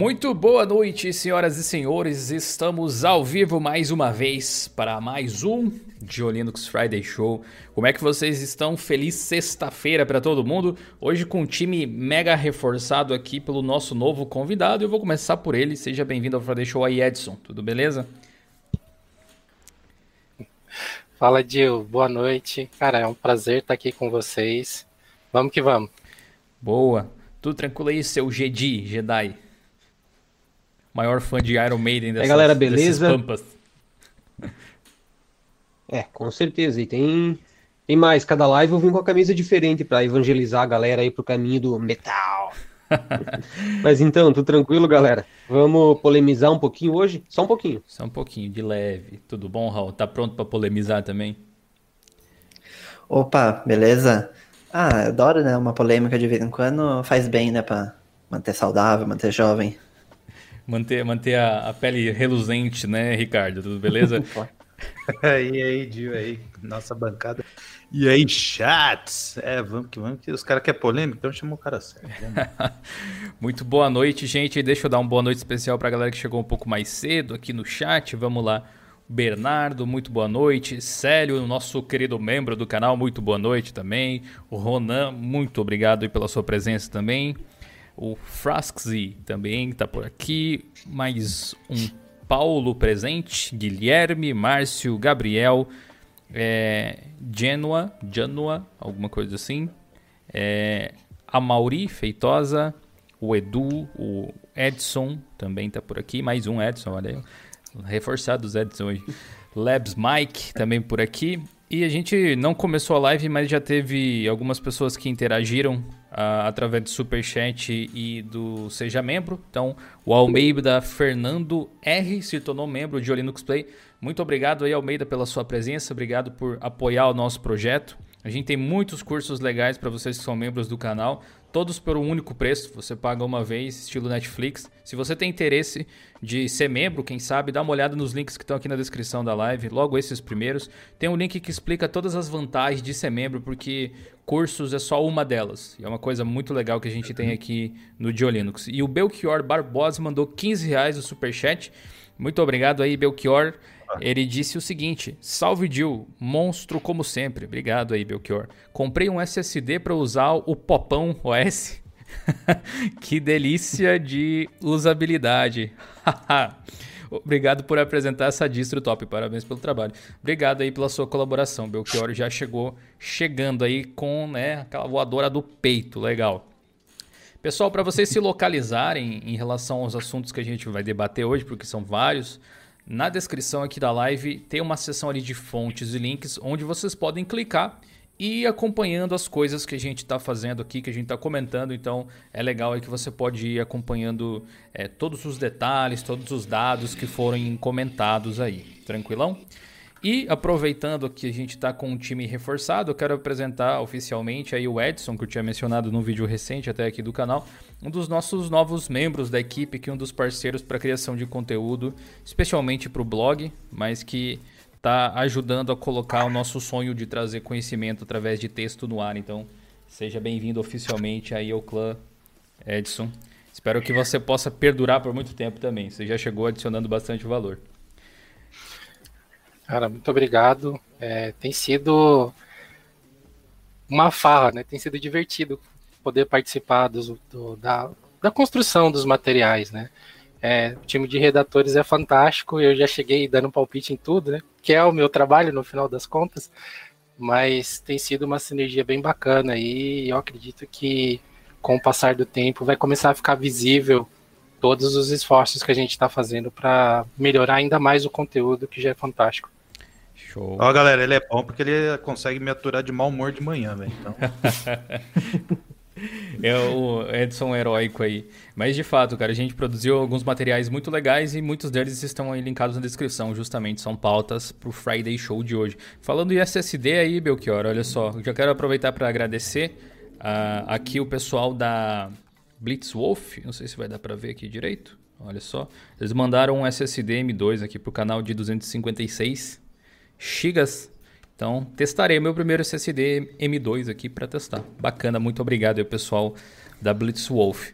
Muito boa noite, senhoras e senhores. Estamos ao vivo mais uma vez para mais um de Linux Friday Show. Como é que vocês estão? Feliz sexta-feira para todo mundo. Hoje com um time mega reforçado aqui pelo nosso novo convidado. Eu vou começar por ele. Seja bem-vindo ao Friday Show aí, Edson. Tudo beleza? Fala, Dil. Boa noite. Cara, é um prazer estar aqui com vocês. Vamos que vamos. Boa. Tudo tranquilo aí, seu Jedi, Jedi? Maior fã de Iron Maiden dessas, galera, beleza? pampas. É, com certeza. E tem, tem mais. Cada live eu vim com a camisa diferente para evangelizar a galera aí pro caminho do metal. Mas então, tudo tranquilo, galera? Vamos polemizar um pouquinho hoje? Só um pouquinho. Só um pouquinho, de leve. Tudo bom, Raul? Tá pronto para polemizar também? Opa, beleza? Ah, adoro, né? Uma polêmica de vez em quando faz bem, né? Pra manter saudável, manter jovem. Manter, manter a, a pele reluzente, né, Ricardo? Tudo beleza? e aí, Dio, aí, nossa bancada. E aí, chats? É, vamos que vamos, que os caras querem polêmica, então chama o cara certo. Muito boa noite, gente. Deixa eu dar uma boa noite especial pra galera que chegou um pouco mais cedo aqui no chat. Vamos lá. Bernardo, muito boa noite. Célio, nosso querido membro do canal, muito boa noite também. O Ronan, muito obrigado pela sua presença também. O Frasksi também está por aqui. Mais um Paulo presente. Guilherme, Márcio, Gabriel, é, Genoa, Genoa, alguma coisa assim. É, a Mauri Feitosa, o Edu, o Edson também está por aqui. Mais um Edson, olha aí. Reforçados Edson hoje. Labs Mike também por aqui. E a gente não começou a live, mas já teve algumas pessoas que interagiram uh, através do Superchat e do Seja Membro. Então, o Almeida Fernando R se tornou membro de Linux Play. Muito obrigado aí, Almeida, pela sua presença. Obrigado por apoiar o nosso projeto. A gente tem muitos cursos legais para vocês que são membros do canal todos por um único preço. Você paga uma vez, estilo Netflix. Se você tem interesse de ser membro, quem sabe, dá uma olhada nos links que estão aqui na descrição da live, logo esses primeiros. Tem um link que explica todas as vantagens de ser membro, porque cursos é só uma delas. E é uma coisa muito legal que a gente tem aqui no Diolinux. E o Belchior Barbosa mandou 15 reais no superchat. Muito obrigado aí, Belchior. Ele disse o seguinte: Salve Jill, monstro como sempre. Obrigado aí, Belchior. Comprei um SSD para usar o Popão OS. que delícia de usabilidade. Obrigado por apresentar essa distro top. Parabéns pelo trabalho. Obrigado aí pela sua colaboração. Belchior já chegou chegando aí com né, aquela voadora do peito. Legal. Pessoal, para vocês se localizarem em relação aos assuntos que a gente vai debater hoje, porque são vários, na descrição aqui da live tem uma seção ali de fontes e links onde vocês podem clicar e acompanhando as coisas que a gente está fazendo aqui, que a gente está comentando. Então é legal aí que você pode ir acompanhando é, todos os detalhes, todos os dados que forem comentados aí. Tranquilão? E aproveitando que a gente está com um time reforçado, eu quero apresentar oficialmente aí o Edson, que eu tinha mencionado num vídeo recente até aqui do canal, um dos nossos novos membros da equipe, que é um dos parceiros para criação de conteúdo, especialmente para o blog, mas que está ajudando a colocar o nosso sonho de trazer conhecimento através de texto no ar. Então, seja bem-vindo oficialmente aí ao clã Edson. Espero que você possa perdurar por muito tempo também. Você já chegou adicionando bastante valor. Cara, muito obrigado. É, tem sido uma farra, né? Tem sido divertido poder participar do, do, da, da construção dos materiais, né? É, o time de redatores é fantástico, eu já cheguei dando palpite em tudo, né? Que é o meu trabalho no final das contas, mas tem sido uma sinergia bem bacana e eu acredito que com o passar do tempo vai começar a ficar visível todos os esforços que a gente está fazendo para melhorar ainda mais o conteúdo que já é fantástico. Show. Ó, galera, ele é bom porque ele consegue me aturar de mau humor de manhã, velho. Então... é o Edson heróico aí. Mas de fato, cara, a gente produziu alguns materiais muito legais e muitos deles estão aí linkados na descrição, justamente. São pautas pro Friday Show de hoje. Falando em SSD aí, Belchior, olha só, já quero aproveitar para agradecer uh, aqui o pessoal da Blitzwolf. Não sei se vai dar para ver aqui direito. Olha só. Eles mandaram um SSD M2 aqui pro canal de 256 gigas. Então, testarei meu primeiro SSD M2 aqui para testar. Bacana, muito obrigado aí, pessoal da Blitzwolf.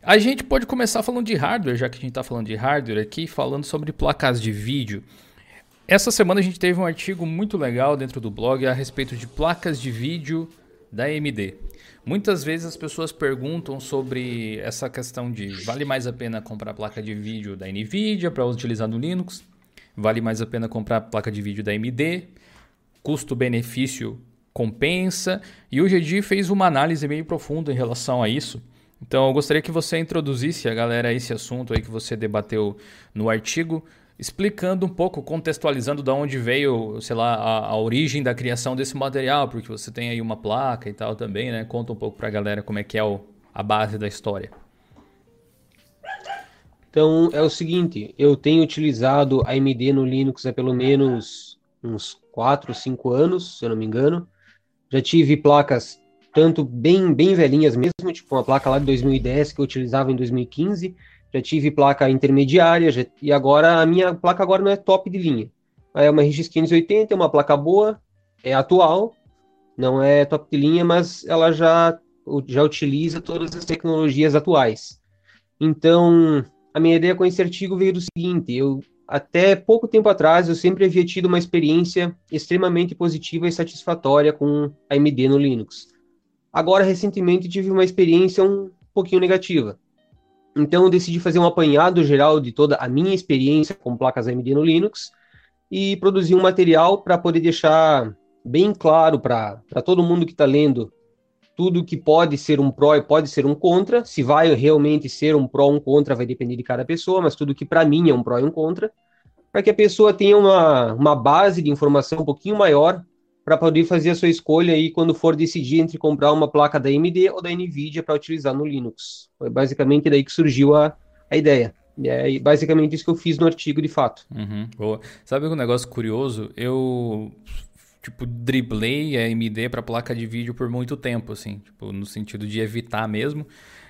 A gente pode começar falando de hardware, já que a gente está falando de hardware aqui, falando sobre placas de vídeo. Essa semana a gente teve um artigo muito legal dentro do blog a respeito de placas de vídeo da AMD. Muitas vezes as pessoas perguntam sobre essa questão de vale mais a pena comprar placa de vídeo da Nvidia para utilizar no Linux? Vale mais a pena comprar placa de vídeo da AMD? Custo-benefício compensa? E o GD fez uma análise meio profunda em relação a isso. Então eu gostaria que você introduzisse a galera esse assunto aí que você debateu no artigo explicando um pouco, contextualizando de onde veio, sei lá, a, a, origem da criação desse material, porque você tem aí uma placa e tal também, né? Conta um pouco para a galera como é que é o, a base da história. Então, é o seguinte, eu tenho utilizado AMD no Linux há pelo menos uns 4, 5 anos, se eu não me engano. Já tive placas tanto bem, bem velhinhas mesmo, tipo uma placa lá de 2010 que eu utilizava em 2015, já tive placa intermediária, já, e agora a minha placa agora não é top de linha. É uma RX 580, é uma placa boa, é atual, não é top de linha, mas ela já, já utiliza todas as tecnologias atuais. Então, a minha ideia com esse artigo veio do seguinte, eu até pouco tempo atrás eu sempre havia tido uma experiência extremamente positiva e satisfatória com AMD no Linux. Agora, recentemente, tive uma experiência um pouquinho negativa. Então eu decidi fazer um apanhado geral de toda a minha experiência com placas AMD no Linux e produzir um material para poder deixar bem claro para todo mundo que está lendo tudo que pode ser um pró e pode ser um contra. Se vai realmente ser um pró ou um contra vai depender de cada pessoa, mas tudo que para mim é um pró e um contra, para que a pessoa tenha uma, uma base de informação um pouquinho maior para poder fazer a sua escolha aí quando for decidir entre comprar uma placa da AMD ou da Nvidia para utilizar no Linux. Foi basicamente daí que surgiu a, a ideia. É basicamente isso que eu fiz no artigo de fato. Uhum, boa. Sabe um negócio curioso? Eu tipo driblei a AMD para placa de vídeo por muito tempo, assim, tipo no sentido de evitar mesmo.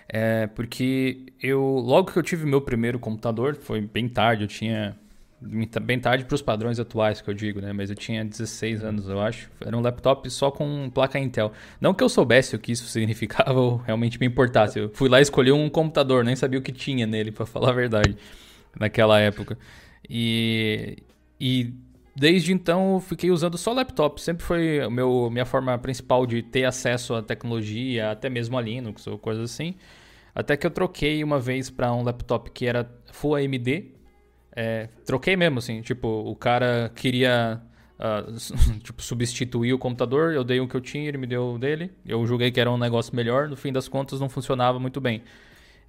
É, porque eu logo que eu tive meu primeiro computador, foi bem tarde, eu tinha bem tarde para os padrões atuais que eu digo, né? Mas eu tinha 16 anos, eu acho. Era um laptop só com placa Intel. Não que eu soubesse o que isso significava ou realmente me importasse. Eu fui lá escolher um computador, nem sabia o que tinha nele, para falar a verdade, naquela época. E, e desde então fiquei usando só laptop. Sempre foi a meu, minha forma principal de ter acesso à tecnologia, até mesmo a Linux ou coisas assim. Até que eu troquei uma vez para um laptop que era Full AMD, é, troquei mesmo, assim. Tipo, o cara queria uh, tipo, substituir o computador, eu dei o que eu tinha, ele me deu o dele. Eu julguei que era um negócio melhor, no fim das contas não funcionava muito bem.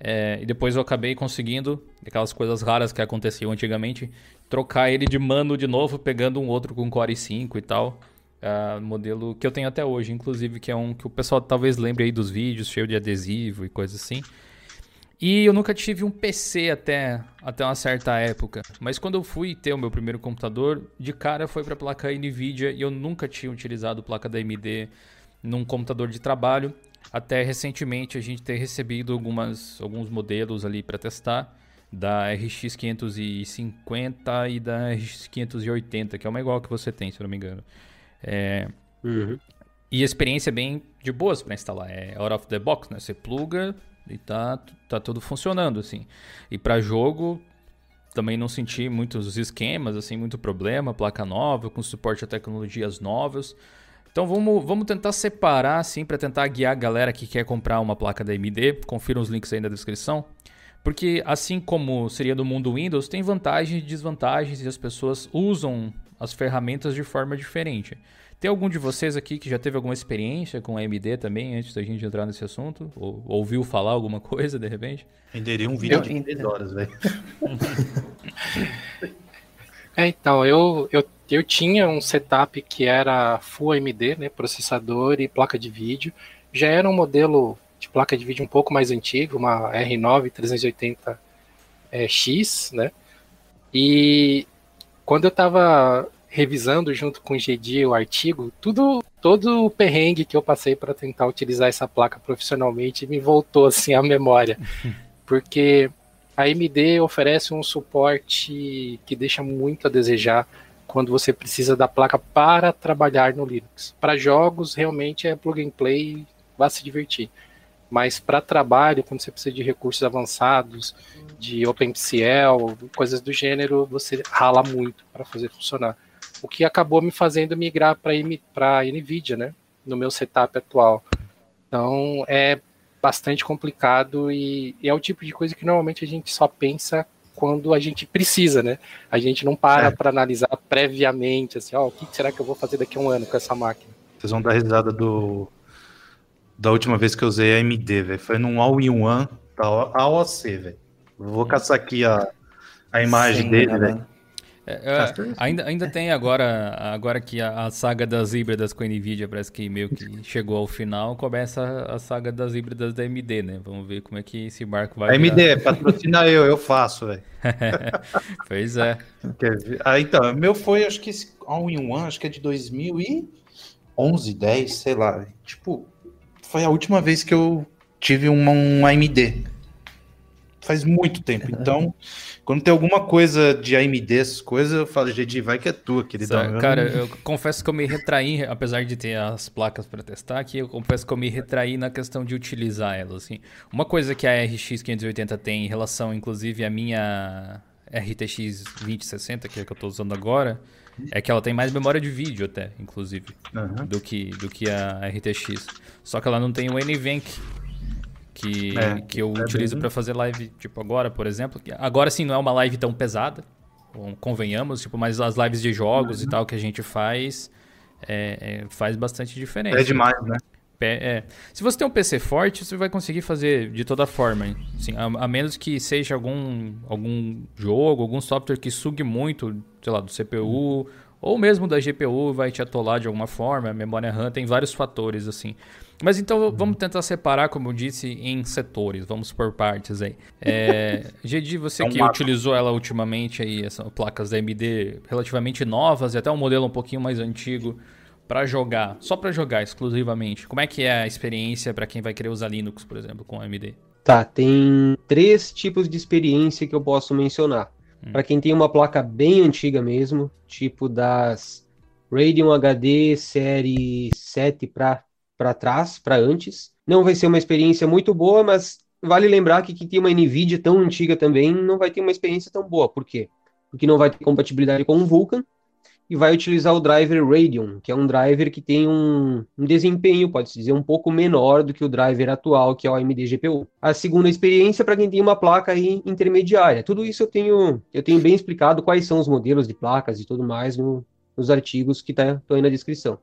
É, e depois eu acabei conseguindo, aquelas coisas raras que aconteciam antigamente, trocar ele de mano de novo, pegando um outro com Core i5 e tal. Uh, modelo que eu tenho até hoje, inclusive, que é um que o pessoal talvez lembre aí dos vídeos, cheio de adesivo e coisas assim. E eu nunca tive um PC até, até uma certa época. Mas quando eu fui ter o meu primeiro computador, de cara foi para placa Nvidia e eu nunca tinha utilizado placa da AMD num computador de trabalho. Até recentemente a gente ter recebido algumas, alguns modelos ali para testar da RX 550 e da RX 580, que é uma igual que você tem, se eu não me engano. É... Uhum. E a experiência é bem de boas para instalar. É out of the box, né? Você pluga, e tá, tá tudo funcionando, assim. E para jogo, também não senti muitos esquemas, assim, muito problema. Placa nova, com suporte a tecnologias novas. Então vamos, vamos tentar separar, assim, para tentar guiar a galera que quer comprar uma placa da AMD. Confira os links aí na descrição. Porque assim como seria do mundo Windows, tem vantagens e desvantagens e as pessoas usam as ferramentas de forma diferente. Tem algum de vocês aqui que já teve alguma experiência com AMD também, antes da gente entrar nesse assunto? Ou ouviu falar alguma coisa, de repente? Renderia um vídeo eu, de 10 horas, velho. é, então, eu, eu, eu tinha um setup que era Full AMD, né, processador e placa de vídeo. Já era um modelo de placa de vídeo um pouco mais antigo, uma R9 380X, é, né? E quando eu estava revisando junto com o GD o artigo, tudo, todo o perrengue que eu passei para tentar utilizar essa placa profissionalmente me voltou assim à memória. Porque a AMD oferece um suporte que deixa muito a desejar quando você precisa da placa para trabalhar no Linux. Para jogos, realmente é plug and play, vá se divertir. Mas para trabalho, quando você precisa de recursos avançados, de OpenCL, coisas do gênero, você rala muito para fazer funcionar. O que acabou me fazendo migrar para NVIDIA, né? No meu setup atual. Então é bastante complicado e, e, é o tipo de coisa que normalmente a gente só pensa quando a gente precisa, né? A gente não para é. para analisar previamente, assim, ó, oh, o que será que eu vou fazer daqui a um ano com essa máquina? Vocês vão dar risada do da última vez que eu usei a AMD, velho. Foi num All-in-One da AOC, velho. Vou caçar aqui a, a imagem Sim, dele, velho. É, é, ainda, ainda tem agora, agora que a, a, saga das híbridas com a Nvidia parece que meio que chegou ao final, começa a, a saga das híbridas da AMD, né? Vamos ver como é que esse barco vai. AMD, patrocina eu, eu faço, velho. pois é. Ah, então, meu foi, acho que esse All-in-One, acho que é de 2011, 10, sei lá. Tipo, foi a última vez que eu tive uma, um AMD. Faz muito tempo. Então, quando tem alguma coisa de AMD, essas coisas, eu falo, GD, vai que é tua, queridão. Cara, eu confesso que eu me retraí, apesar de ter as placas para testar aqui, eu confesso que eu me retraí na questão de utilizar elas. Assim. Uma coisa que a RX 580 tem em relação, inclusive, à minha RTX 2060, que é a que eu estou usando agora, é que ela tem mais memória de vídeo até, inclusive, uhum. do, que, do que a RTX. Só que ela não tem o NVENC, que, é, que eu é utilizo para fazer live, tipo agora, por exemplo. Agora sim não é uma live tão pesada, convenhamos, tipo, mas as lives de jogos uhum. e tal que a gente faz é, é, faz bastante diferença. É demais, né? É. Se você tem um PC forte, você vai conseguir fazer de toda forma. Assim, a, a, menos que seja algum, algum jogo, algum software que sugue muito, sei lá, do CPU uhum. ou mesmo da GPU, vai te atolar de alguma forma. A memória RAM tem vários fatores, assim. Mas então vamos tentar separar, como eu disse, em setores. Vamos por partes aí. É, Gedi, você é um que mapa. utilizou ela ultimamente aí, essas placas da AMD relativamente novas e até um modelo um pouquinho mais antigo para jogar, só para jogar exclusivamente. Como é que é a experiência para quem vai querer usar Linux, por exemplo, com AMD? Tá, tem três tipos de experiência que eu posso mencionar. Hum. Para quem tem uma placa bem antiga mesmo, tipo das Radeon HD série 7 para para trás, para antes. Não vai ser uma experiência muito boa, mas vale lembrar que quem tem uma NVIDIA tão antiga também não vai ter uma experiência tão boa. Por quê? Porque não vai ter compatibilidade com o Vulkan e vai utilizar o driver Radeon, que é um driver que tem um, um desempenho, pode-se dizer, um pouco menor do que o driver atual, que é o AMD GPU. A segunda experiência para quem tem uma placa aí intermediária. Tudo isso eu tenho, eu tenho bem explicado quais são os modelos de placas e tudo mais no, nos artigos que estão tá, aí na descrição.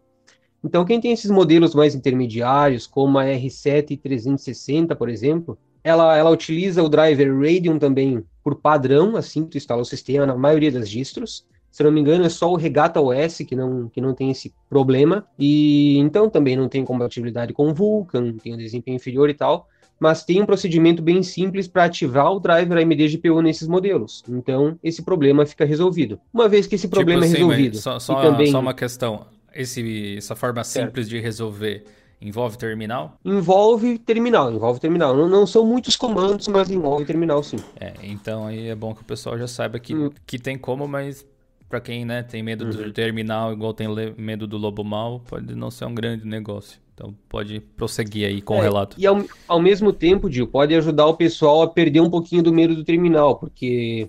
Então, quem tem esses modelos mais intermediários, como a R7 360, por exemplo, ela, ela utiliza o driver Radeon também por padrão, assim que tu instala o sistema na maioria das distros. Se não me engano, é só o Regata OS que não, que não tem esse problema. E então também não tem compatibilidade com o Vulkan, tem um desempenho inferior e tal. Mas tem um procedimento bem simples para ativar o driver AMD GPU nesses modelos. Então, esse problema fica resolvido. Uma vez que esse tipo problema tipo assim, é resolvido. Só, só, também... só uma questão esse, essa forma simples de resolver envolve terminal? Envolve terminal, envolve terminal. Não, não, são muitos comandos, mas envolve terminal sim. É, então aí é bom que o pessoal já saiba que, hum. que tem como, mas para quem né, tem medo uhum. do terminal, igual tem medo do lobo mal, pode não ser um grande negócio. Então pode prosseguir aí com é, o relato. E ao, ao mesmo tempo, Gil, pode ajudar o pessoal a perder um pouquinho do medo do terminal, porque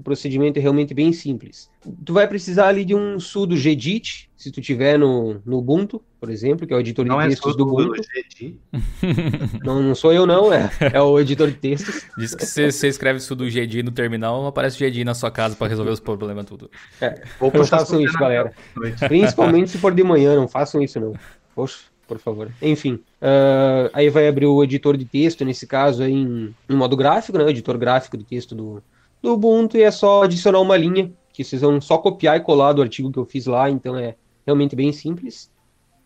o procedimento é realmente bem simples. Tu vai precisar ali de um sudo gedit, se tu tiver no, no Ubuntu, por exemplo, que é o editor não de é textos do Ubuntu. não, não sou eu não, é, é o editor de textos. Diz que se você escreve sudo gedit no terminal, aparece o gedit na sua casa para resolver os problemas tudo. É, não façam isso, galera. Principalmente se for de manhã, não façam isso não. Poxa por favor. Enfim, uh, aí vai abrir o editor de texto, nesse caso em, em modo gráfico, né? O editor gráfico de texto do, do Ubuntu e é só adicionar uma linha, que vocês vão só copiar e colar do artigo que eu fiz lá, então é realmente bem simples.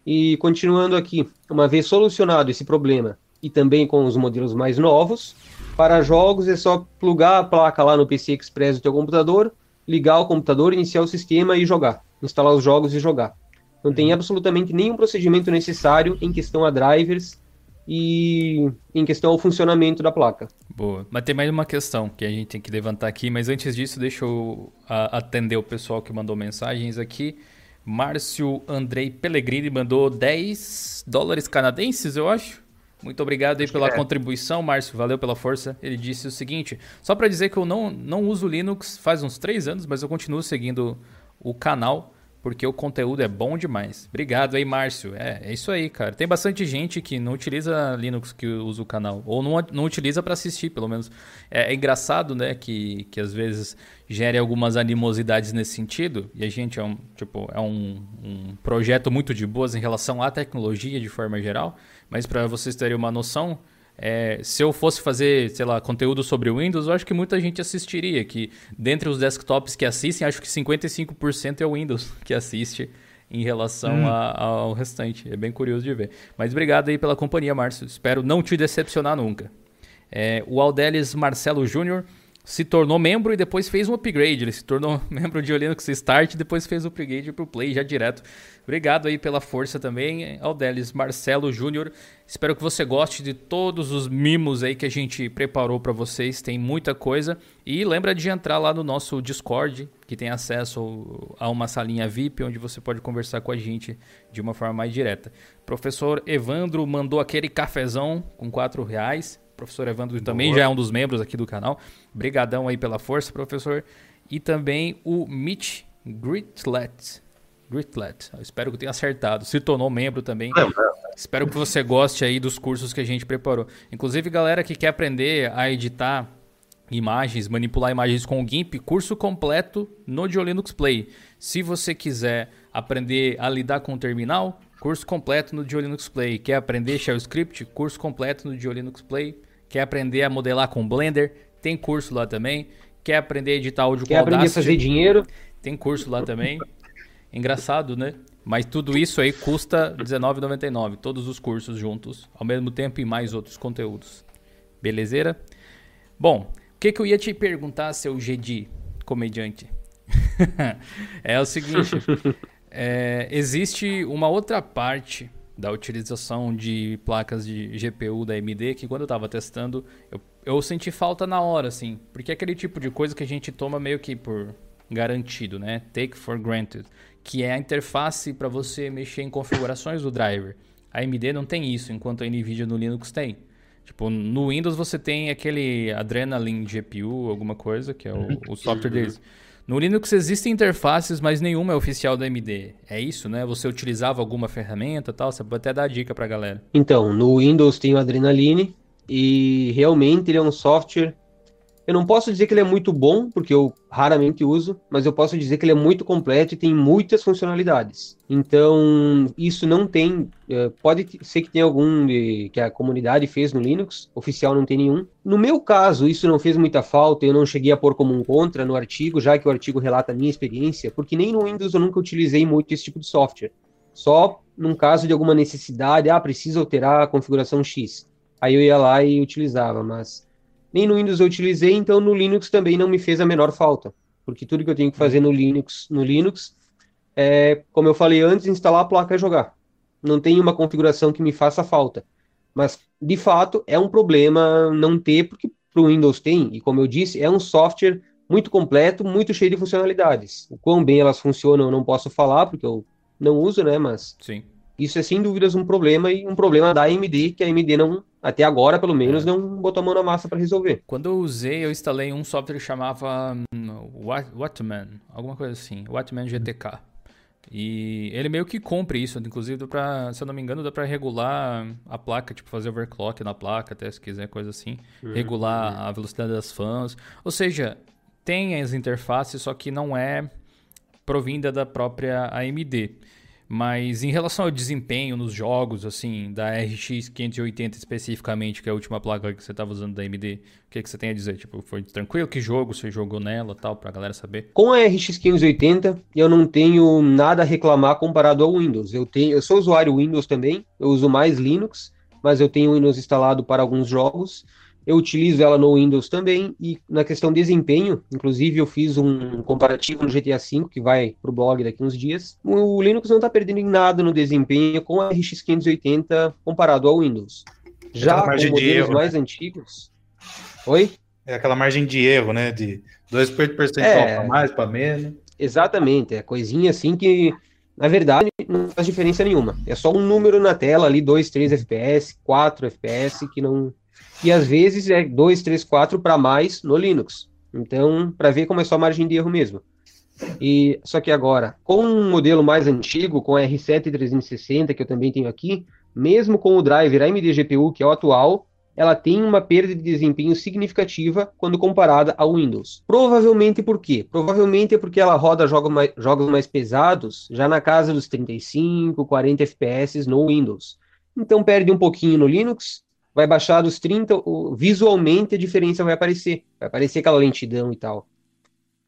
E continuando aqui, uma vez solucionado esse problema, e também com os modelos mais novos, para jogos é só plugar a placa lá no PC Express do teu computador, ligar o computador, iniciar o sistema e jogar, instalar os jogos e jogar. Não tem uhum. absolutamente nenhum procedimento necessário em questão a drivers e em questão ao funcionamento da placa. Boa. Mas tem mais uma questão que a gente tem que levantar aqui, mas antes disso, deixa eu atender o pessoal que mandou mensagens aqui. Márcio Andrei Pellegrini mandou 10 dólares canadenses, eu acho. Muito obrigado aí pela é. contribuição, Márcio. Valeu pela força. Ele disse o seguinte: só para dizer que eu não, não uso Linux faz uns três anos, mas eu continuo seguindo o canal porque o conteúdo é bom demais. Obrigado aí, Márcio. É, é isso aí, cara. Tem bastante gente que não utiliza Linux que usa o canal, ou não, não utiliza para assistir, pelo menos. É, é engraçado, né, que, que às vezes gere algumas animosidades nesse sentido, e a gente é um, tipo, é um, um projeto muito de boas em relação à tecnologia de forma geral, mas para vocês terem uma noção, é, se eu fosse fazer, sei lá, conteúdo sobre o Windows, eu acho que muita gente assistiria. Que dentre os desktops que assistem, acho que 55% é o Windows que assiste em relação a- ao restante. É bem curioso de ver. Mas obrigado aí pela companhia, Márcio. Espero não te decepcionar nunca. É, o Aldelis Marcelo Júnior se tornou membro e depois fez um upgrade. Ele se tornou membro de Linux Start e depois fez o upgrade para o Play já direto. Obrigado aí pela força também, Aldelis Marcelo Júnior. Espero que você goste de todos os mimos aí que a gente preparou para vocês. Tem muita coisa. E lembra de entrar lá no nosso Discord, que tem acesso a uma salinha VIP, onde você pode conversar com a gente de uma forma mais direta. Professor Evandro mandou aquele cafezão com 4 reais. Professor Evandro também já é um dos membros aqui do canal. Brigadão aí pela força, professor. E também o Mitch Gritlet. Gritlet, eu espero que eu tenha acertado. Se tornou membro também. Espero que você goste aí dos cursos que a gente preparou. Inclusive, galera que quer aprender a editar imagens, manipular imagens com o GIMP, curso completo no Diolinux Play. Se você quiser aprender a lidar com o terminal, curso completo no Diolinux Play. Quer aprender Shell Script? Curso completo no Diolinux Play. Quer aprender a modelar com Blender? Tem curso lá também. Quer aprender a editar áudio Quer com aprender a Audacity? fazer dinheiro? Tem curso lá também. Engraçado, né? Mas tudo isso aí custa R$19,99. Todos os cursos juntos, ao mesmo tempo e mais outros conteúdos. Belezeira? Bom, o que, que eu ia te perguntar, seu Gedi, comediante? é o seguinte: é, existe uma outra parte da utilização de placas de GPU da AMD que quando eu estava testando, eu, eu senti falta na hora, assim. Porque é aquele tipo de coisa que a gente toma meio que por garantido, né? Take for granted. Que é a interface para você mexer em configurações do driver. A AMD não tem isso, enquanto a NVIDIA no Linux tem. Tipo, no Windows você tem aquele Adrenaline GPU, alguma coisa, que é o, o software deles. No Linux existem interfaces, mas nenhuma é oficial da AMD. É isso, né? Você utilizava alguma ferramenta tal? Você pode até dar dica pra galera. Então, no Windows tem o Adrenaline e realmente ele é um software. Eu não posso dizer que ele é muito bom, porque eu raramente uso, mas eu posso dizer que ele é muito completo e tem muitas funcionalidades. Então, isso não tem. eh, Pode ser que tenha algum de- que a comunidade fez no Linux, oficial não tem nenhum. No meu caso, isso não fez muita falta, eu não cheguei a pôr como um contra no artigo, já que o artigo relata a minha experiência, porque nem no Windows eu nunca utilizei muito esse tipo de software. Só num caso de alguma necessidade, ah, preciso alterar a configuração X. Aí eu ia lá e utilizava, mas nem no Windows eu utilizei, então no Linux também não me fez a menor falta, porque tudo que eu tenho que fazer no Linux, no Linux é, como eu falei antes, instalar a placa e jogar. Não tem uma configuração que me faça falta. Mas, de fato, é um problema não ter, porque para o Windows tem, e como eu disse, é um software muito completo, muito cheio de funcionalidades. O quão bem elas funcionam eu não posso falar, porque eu não uso, né? Mas Sim. Isso é sem dúvidas um problema e um problema da AMD, que a AMD não, até agora pelo menos, não botou a mão na massa para resolver. Quando eu usei, eu instalei um software que chamava hum, Wat- Wattman, alguma coisa assim, Wattman GTK. E ele meio que cumpre isso, inclusive, dá pra, se eu não me engano, dá pra regular a placa, tipo fazer overclock na placa, até se quiser, coisa assim. Regular a velocidade das fãs. Ou seja, tem as interfaces, só que não é provinda da própria AMD. Mas em relação ao desempenho nos jogos, assim, da RX 580 especificamente, que é a última placa que você estava usando da AMD, o que, que você tem a dizer? Tipo, foi tranquilo? Que jogo você jogou nela tal, pra galera saber? Com a RX 580, eu não tenho nada a reclamar comparado ao Windows. Eu tenho, eu sou usuário Windows também, eu uso mais Linux, mas eu tenho Windows instalado para alguns jogos. Eu utilizo ela no Windows também e na questão desempenho, inclusive eu fiz um comparativo no GTA V que vai para o blog daqui uns dias. O Linux não está perdendo em nada no desempenho com a RX 580 comparado ao Windows. Já com modelos erro, né? mais antigos. Oi? É aquela margem de erro, né? De 2% É. para mais, para menos. Exatamente, é coisinha assim que Na verdade, não faz diferença nenhuma. É só um número na tela ali, 2, 3 FPS, 4 FPS, que não. E às vezes é 2, 3, 4 para mais no Linux. Então, para ver como é só margem de erro mesmo. E só que agora, com um modelo mais antigo, com a R7 360 que eu também tenho aqui, mesmo com o driver AMD GPU, que é o atual, ela tem uma perda de desempenho significativa quando comparada ao Windows. Provavelmente por quê? Provavelmente é porque ela roda mais, jogos mais pesados, já na casa dos 35, 40 FPS no Windows. Então perde um pouquinho no Linux, vai baixar dos 30, visualmente a diferença vai aparecer, vai aparecer aquela lentidão e tal.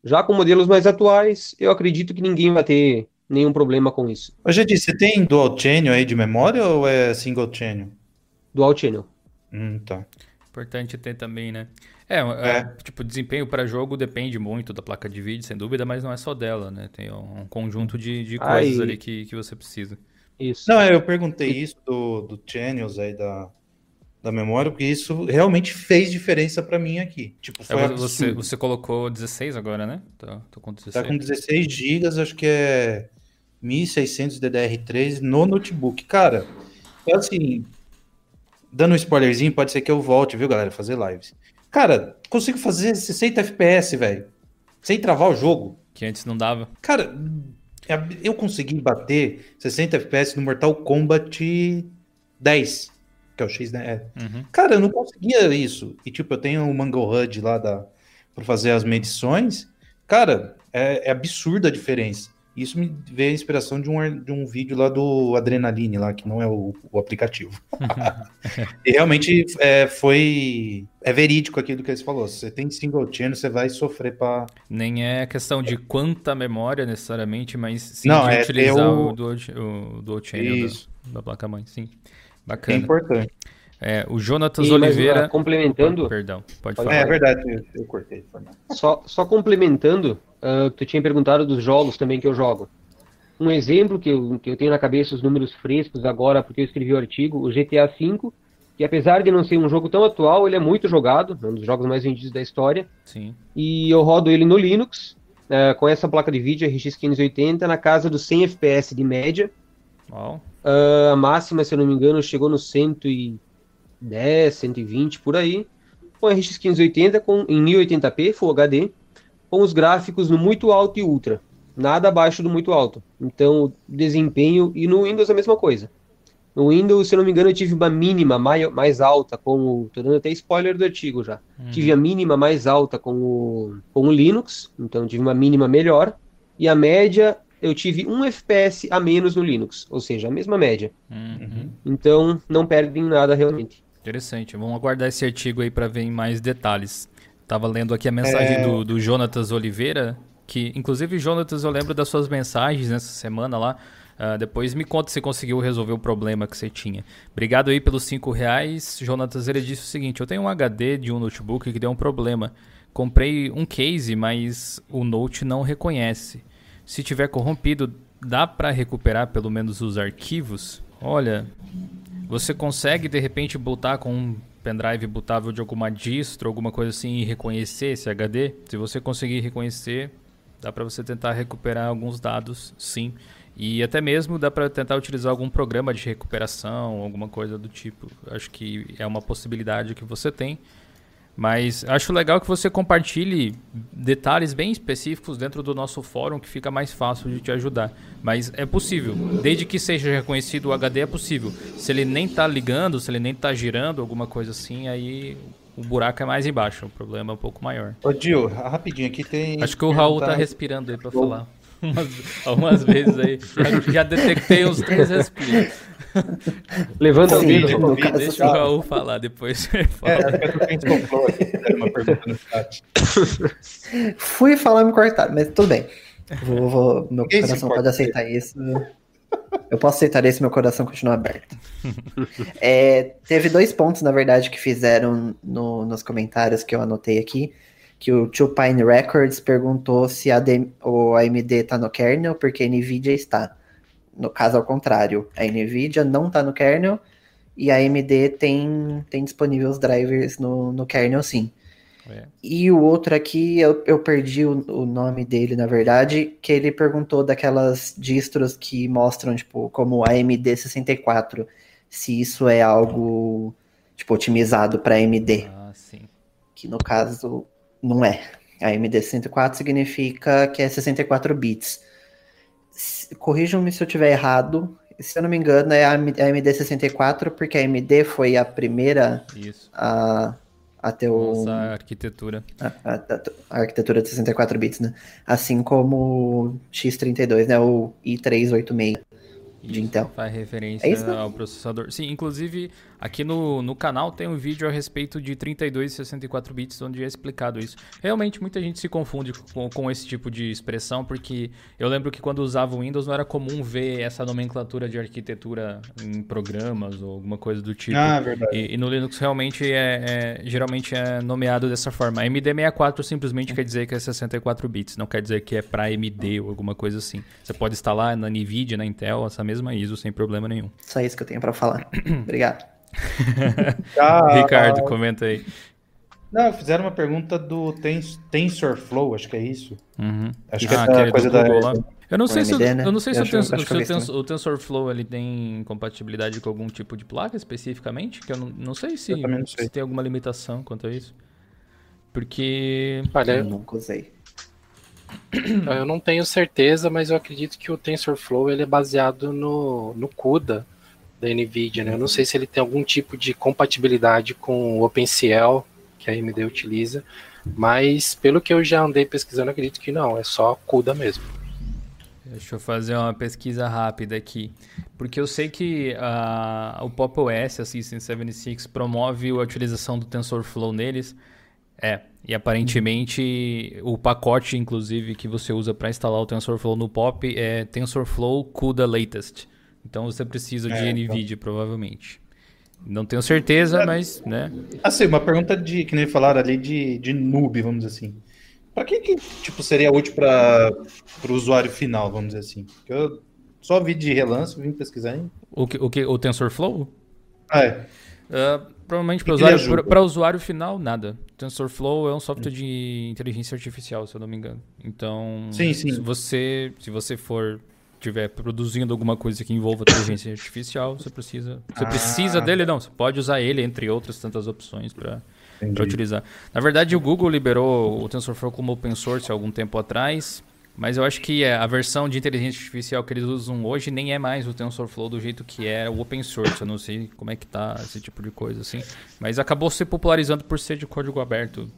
Já com modelos mais atuais, eu acredito que ninguém vai ter nenhum problema com isso. Eu já disse, você tem dual channel aí de memória ou é single channel? Dual channel. Hum, tá. Importante ter também, né? É, é. é tipo, desempenho para jogo depende muito da placa de vídeo, sem dúvida, mas não é só dela, né? Tem um conjunto de, de coisas aí. ali que, que você precisa. Isso. Não, eu perguntei isso do, do channels aí da, da memória, porque isso realmente fez diferença para mim aqui. Tipo, foi é, você, você colocou 16 agora, né? Tá, tô com 16. Tá com 16 GB, acho que é 1600 DDR3 no notebook. Cara, é assim, dando um spoilerzinho, pode ser que eu volte, viu, galera, fazer lives. Cara, consigo fazer 60 FPS, velho, sem travar o jogo. Que antes não dava. Cara, é eu consegui bater 60 FPS no Mortal Kombat 10 que é o X, né? É. Uhum. Cara, eu não conseguia isso. E tipo, eu tenho o Mango HUD lá da, para fazer as medições. Cara, é, é absurda a diferença. Isso me veio a inspiração de um, de um vídeo lá do Adrenaline, lá, que não é o, o aplicativo. e realmente é, foi. É verídico aquilo que eles falou. Se você tem single channel, você vai sofrer para. Nem é questão de quanta memória necessariamente, mas sim não, de é utilizar o... o dual, o dual channel da, da placa-mãe, sim. Bacana. É importante. É, o Jonatas e, Oliveira. Mas, uh, complementando. perdão, pode, falar. É, é verdade, eu, eu cortei. Só, só complementando, uh, tu tinha perguntado dos jogos também que eu jogo. Um exemplo que eu, que eu tenho na cabeça, os números frescos agora, porque eu escrevi o artigo, o GTA V, que apesar de não ser um jogo tão atual, ele é muito jogado, é um dos jogos mais vendidos da história. Sim. E eu rodo ele no Linux, uh, com essa placa de vídeo RX 580, na casa dos 100 FPS de média. Uau. Uh, a máxima, se eu não me engano, chegou no 110, 120 por aí. Com RX 580 com, em 1080p Full HD, com os gráficos no muito alto e ultra, nada abaixo do muito alto. Então, desempenho e no Windows a mesma coisa. No Windows, se eu não me engano, eu tive uma mínima mais, mais alta com o. Tô dando até spoiler do artigo já. Uhum. Tive a mínima mais alta com o, com o Linux, então tive uma mínima melhor. E a média eu tive um FPS a menos no Linux, ou seja, a mesma média. Uhum. Então, não perdem nada realmente. Interessante. Vamos aguardar esse artigo aí para ver em mais detalhes. Tava lendo aqui a mensagem é... do, do Jonatas Oliveira, que, inclusive, Jonatas, eu lembro das suas mensagens nessa semana lá. Uh, depois me conta se conseguiu resolver o problema que você tinha. Obrigado aí pelos 5 reais. Jonatas, ele disse o seguinte: Eu tenho um HD de um notebook que deu um problema. Comprei um case, mas o Note não reconhece. Se tiver corrompido, dá para recuperar pelo menos os arquivos? Olha, você consegue de repente botar com um pendrive bootável de alguma distro, alguma coisa assim e reconhecer esse HD? Se você conseguir reconhecer, dá para você tentar recuperar alguns dados, sim. E até mesmo dá para tentar utilizar algum programa de recuperação, alguma coisa do tipo. Acho que é uma possibilidade que você tem. Mas acho legal que você compartilhe detalhes bem específicos dentro do nosso fórum, que fica mais fácil de te ajudar. Mas é possível, desde que seja reconhecido o HD é possível. Se ele nem está ligando, se ele nem está girando, alguma coisa assim, aí o buraco é mais embaixo, o problema é um pouco maior. Ô Dio, rapidinho aqui tem. Acho que o Raul tá respirando aí para falar. Umas, algumas vezes aí. Já, já detectei uns três respiros. Levanta o dedo. Deixa o Raul falar depois. É, uma pergunta no chat. Fui falar me cortar, mas tudo bem. Vou, vou, meu Esse coração pode aceitar isso. Eu posso aceitar isso, meu coração continua aberto. É, teve dois pontos, na verdade, que fizeram no, nos comentários que eu anotei aqui. Que o Two Pine Records perguntou se a o AMD está no kernel, porque a NVIDIA está. No caso, ao contrário, a NVIDIA não está no kernel e a AMD tem, tem disponível os drivers no, no kernel, sim. É. E o outro aqui, eu, eu perdi o, o, nome dele, na verdade, que ele perguntou daquelas distros que mostram, tipo, como a AMD64, se isso é algo, tipo, otimizado para AMD. Ah, sim. Que no caso, não é. A AMD64 significa que é 64 bits. Corrijam-me se eu estiver errado, se eu não me engano, é a AMD64, porque a AMD foi a primeira Isso. a, a ter o. Nossa arquitetura. A, a, a, arquitetura de 64 bits, né? Assim como o X32, né? O i386 de Intel. Faz referência é ao processador. Sim, inclusive aqui no, no canal tem um vídeo a respeito de 32 e 64 bits onde é explicado isso. Realmente muita gente se confunde com, com esse tipo de expressão porque eu lembro que quando usava o Windows não era comum ver essa nomenclatura de arquitetura em programas ou alguma coisa do tipo. Ah, verdade. E, e no Linux realmente é, é, geralmente é nomeado dessa forma. A MD64 simplesmente quer dizer que é 64 bits, não quer dizer que é para AMD ou alguma coisa assim. Você pode instalar na Nvidia, na Intel, essa mesma ISO sem problema nenhum. Só isso que eu tenho para falar. Obrigado. Ah, Ricardo, comenta aí. Não, fizeram uma pergunta do Tens TensorFlow, acho que é isso. Uhum. Acho que ah, é coisa da. Lá. Eu não sei se, né? eu não sei se, o, tens, se o, tens, o, TensorFlow ele tem compatibilidade com algum tipo de placa especificamente, que eu não, não sei se, não sei. se tem alguma limitação quanto a isso. Porque. Olha, eu nunca usei. Eu não tenho certeza, mas eu acredito que o TensorFlow ele é baseado no, no CUDA da NVIDIA. Né? Eu não sei se ele tem algum tipo de compatibilidade com o OpenCL que a AMD utiliza, mas pelo que eu já andei pesquisando, acredito que não, é só CUDA mesmo. Deixa eu fazer uma pesquisa rápida aqui. Porque eu sei que uh, o Pop OS, a System 76, promove a utilização do TensorFlow neles. É, e aparentemente o pacote, inclusive, que você usa para instalar o TensorFlow no Pop é TensorFlow CUDA Latest. Então você precisa de é, NVIDIA, então. provavelmente. Não tenho certeza, é, mas, né? Assim, uma pergunta de, que nem falaram ali, de, de noob, vamos dizer assim. Para que, que tipo, seria útil para o usuário final, vamos dizer assim? Porque eu só vi de relance, vim pesquisar. Hein? O que, o que? O TensorFlow? Ah, é. Uh, provavelmente para usuário, para usuário final, nada. TensorFlow é um software de inteligência artificial, se eu não me engano. Então, sim, sim. se você, se você for estiver produzindo alguma coisa que envolva inteligência artificial, você precisa. Você ah. precisa dele, não. Você pode usar ele, entre outras tantas opções para utilizar. Na verdade, o Google liberou o TensorFlow como open source há algum tempo atrás. Mas eu acho que a versão de inteligência artificial que eles usam hoje nem é mais o TensorFlow do jeito que era o open source. Eu não sei como é que tá esse tipo de coisa assim. Mas acabou se popularizando por ser de código aberto.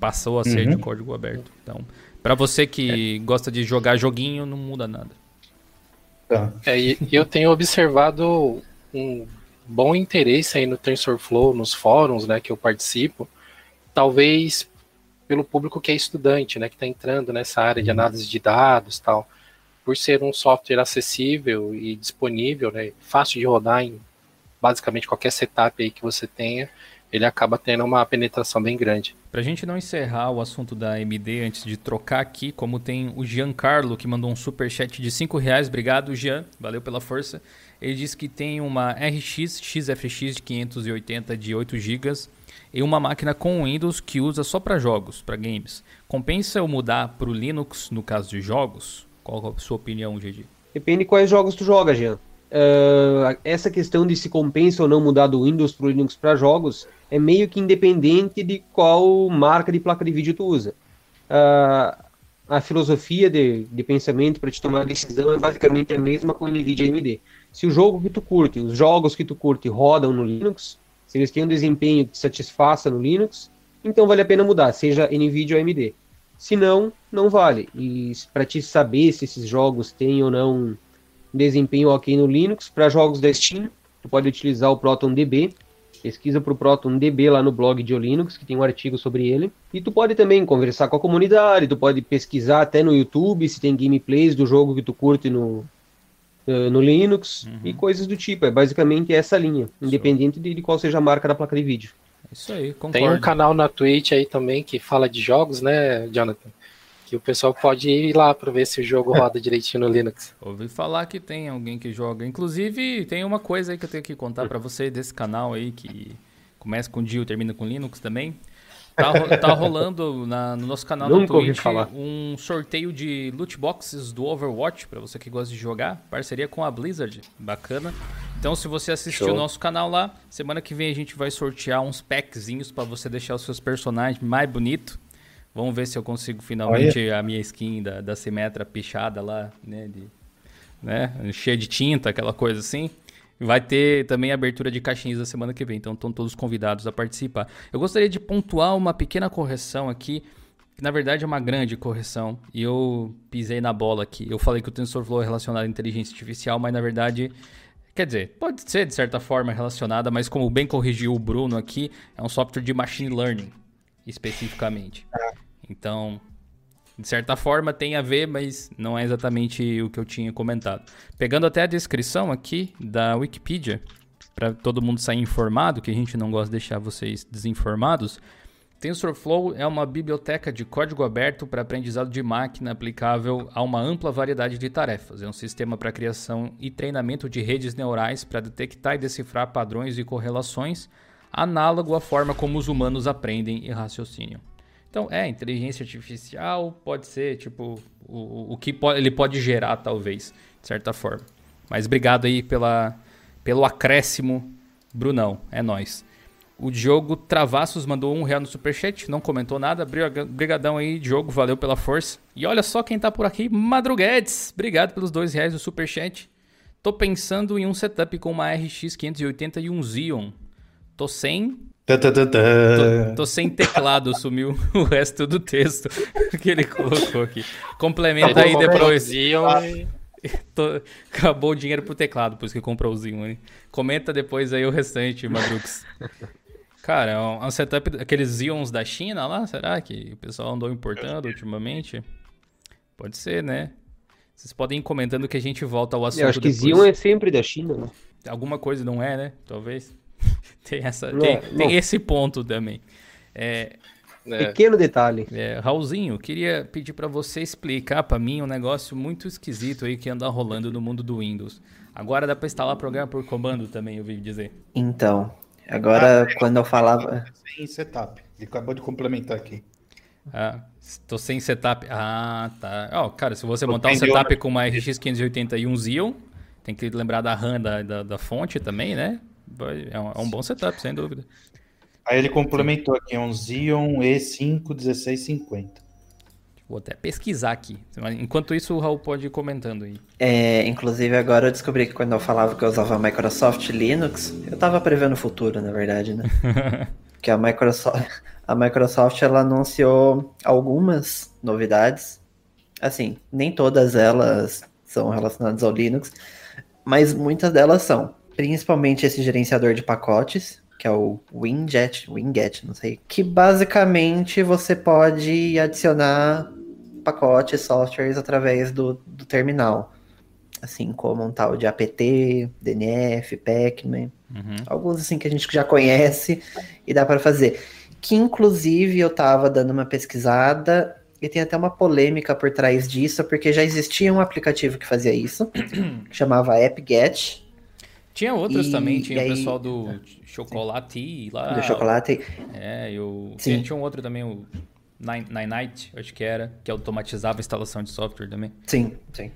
Passou a ser uhum. de código aberto. Então, para você que é. gosta de jogar joguinho, não muda nada. Tá. É, e eu tenho observado um bom interesse aí no TensorFlow, nos fóruns né, que eu participo, talvez pelo público que é estudante, né, que está entrando nessa área de uhum. análise de dados tal. Por ser um software acessível e disponível, né, fácil de rodar em basicamente qualquer setup aí que você tenha, ele acaba tendo uma penetração bem grande. Para a gente não encerrar o assunto da AMD antes de trocar aqui, como tem o Giancarlo que mandou um super chat de 5 reais, obrigado Gian, valeu pela força. Ele disse que tem uma RX XFX de 580 de 8 GB e uma máquina com Windows que usa só para jogos, para games. Compensa eu mudar para o Linux no caso de jogos? Qual a sua opinião, GG? Depende de quais jogos tu joga, Jean. Uh, essa questão de se compensa ou não mudar do Windows para o Linux para jogos é meio que independente de qual marca de placa de vídeo tu usa. Uh, a filosofia de, de pensamento para te tomar a decisão é basicamente a mesma com NVIDIA AMD. Se o jogo que tu curte, os jogos que tu curte rodam no Linux, se eles têm um desempenho que satisfaça no Linux, então vale a pena mudar, seja NVIDIA ou AMD. Se não, não vale. E para te saber se esses jogos têm ou não desempenho ok no Linux, para jogos da Steam, tu pode utilizar o ProtonDB, pesquisa para o ProtonDB lá no blog de Linux, que tem um artigo sobre ele. E tu pode também conversar com a comunidade, tu pode pesquisar até no YouTube se tem gameplays do jogo que tu curte no, uh, no Linux uhum. e coisas do tipo. É basicamente essa linha, independente de, de, qual seja a marca da placa de vídeo. Isso aí, concordo. Tem um canal na Twitch aí também que fala de jogos, né, Jonathan? Que o pessoal pode ir lá para ver se o jogo roda direitinho no Linux. Ouvi falar que tem alguém que joga. Inclusive, tem uma coisa aí que eu tenho que contar para você desse canal aí que começa com Dio e termina com Linux também. Tá, tá rolando na, no nosso canal Nunca no Twitch falar. um sorteio de loot boxes do Overwatch, para você que gosta de jogar, parceria com a Blizzard, bacana. Então, se você assistiu o nosso canal lá, semana que vem a gente vai sortear uns packzinhos para você deixar os seus personagens mais bonitos. Vamos ver se eu consigo finalmente Olha. a minha skin da, da Simetra pichada lá, né, de, né, cheia de tinta, aquela coisa assim. Vai ter também abertura de caixinhas da semana que vem, então estão todos convidados a participar. Eu gostaria de pontuar uma pequena correção aqui, que na verdade é uma grande correção, e eu pisei na bola aqui. Eu falei que o TensorFlow é relacionado à inteligência artificial, mas na verdade, quer dizer, pode ser de certa forma relacionada, mas como bem corrigiu o Bruno aqui, é um software de machine learning, especificamente. Então, de certa forma tem a ver, mas não é exatamente o que eu tinha comentado. Pegando até a descrição aqui da Wikipedia, para todo mundo sair informado, que a gente não gosta de deixar vocês desinformados, TensorFlow é uma biblioteca de código aberto para aprendizado de máquina aplicável a uma ampla variedade de tarefas. É um sistema para criação e treinamento de redes neurais para detectar e decifrar padrões e correlações, análogo à forma como os humanos aprendem e raciocinam. Então, é, inteligência artificial pode ser, tipo, o, o que pode, ele pode gerar, talvez, de certa forma. Mas obrigado aí pela, pelo acréscimo, Brunão, é nós. O Diogo Travassos mandou um real no superchat, não comentou nada. Brigadão aí, Diogo, valeu pela força. E olha só quem tá por aqui, Madruguedes. Obrigado pelos dois reais no superchat. Tô pensando em um setup com uma RX 580 e um Xeon. Tô sem, Tô, tô, sem teclado, sumiu o resto do texto que ele colocou aqui. Complementa aí depois. Tô, acabou o dinheiro pro teclado, por isso que comprou o Xeon. Comenta depois aí o restante, Madrux. Cara, é um, setup, aqueles Xeons da China lá, será que o pessoal andou importando ultimamente? Pode ser, né? Vocês podem ir comentando que a gente volta ao assunto Eu acho que depois. Xeon é sempre da China, né? Alguma coisa não é, né? Talvez. tem essa, não, tem, tem, esse ponto também. É, é, Pequeno detalhe. É, Raulzinho, queria pedir para você explicar para mim um negócio muito esquisito aí que anda rolando no mundo do Windows. Agora dá para instalar programa por comando também, eu ouvi dizer. Então, agora ah, quando eu falava... Sem setup, ele acabou de complementar aqui. Ah, tô sem setup. Ah, tá. Ó, oh, cara, se você montar um setup com uma RX 580 e um Xeon, tem que lembrar da RAM da, da, da fonte também, né? É um, é um bom setup, sem dúvida. Aí ele complementou aqui, é um Xeon E5 1650. Vou até pesquisar aqui. Enquanto isso, o Raul pode ir comentando aí. É, inclusive, agora eu descobri que quando eu falava que eu usava Microsoft Linux, eu tava prevendo o futuro, na verdade, né? que a Microsoft, a Microsoft ela anunciou algumas novidades. Assim, nem todas elas são relacionadas ao Linux, mas muitas delas são principalmente esse gerenciador de pacotes, que é o Winget, Winget, não sei, que basicamente você pode adicionar pacotes, softwares através do, do terminal, assim como um tal de apt, DNF, Pacman, uhum. alguns assim que a gente já conhece e dá para fazer. Que inclusive eu estava dando uma pesquisada e tem até uma polêmica por trás disso, porque já existia um aplicativo que fazia isso, que chamava AppGet, tinha outras e, também, tinha o aí, pessoal do é, Chocolate lá. Do Chocolate. É, eu. Sim. Tinha um outro também, o Nine, Nine Night, acho que era, que automatizava a instalação de software também. Sim, sim.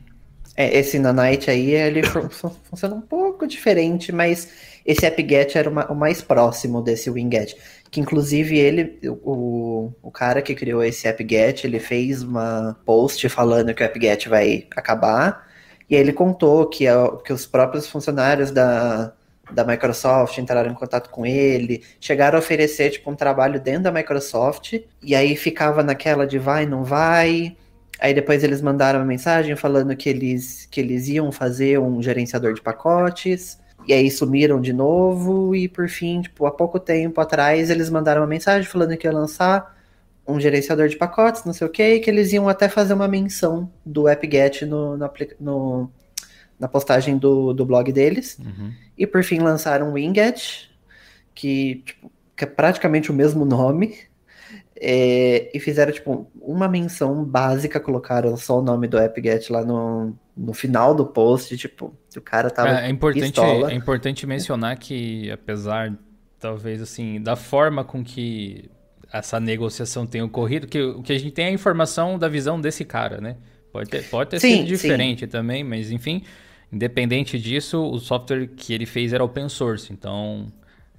É, esse Nanite aí, ele funciona um pouco diferente, mas esse AppGet era uma, o mais próximo desse WinGet. Que inclusive ele, o, o cara que criou esse AppGet, ele fez uma post falando que o AppGet vai acabar e aí ele contou que, que os próprios funcionários da, da Microsoft entraram em contato com ele, chegaram a oferecer tipo um trabalho dentro da Microsoft, e aí ficava naquela de vai, não vai. Aí depois eles mandaram uma mensagem falando que eles, que eles iam fazer um gerenciador de pacotes, e aí sumiram de novo, e por fim, tipo, há pouco tempo atrás, eles mandaram uma mensagem falando que ia lançar um gerenciador de pacotes, não sei o que, que eles iam até fazer uma menção do AppGet no, no, no na postagem do, do blog deles. Uhum. E por fim lançaram o Winget, que, tipo, que é praticamente o mesmo nome. É, e fizeram tipo uma menção básica, colocaram só o nome do AppGet lá no, no final do post, tipo, o cara tava é, é importante pistola. É importante mencionar que apesar talvez assim da forma com que essa negociação tenha ocorrido, que o que a gente tem é a informação da visão desse cara, né? Pode ter, pode ter sim, sido diferente sim. também, mas enfim, independente disso, o software que ele fez era open source, então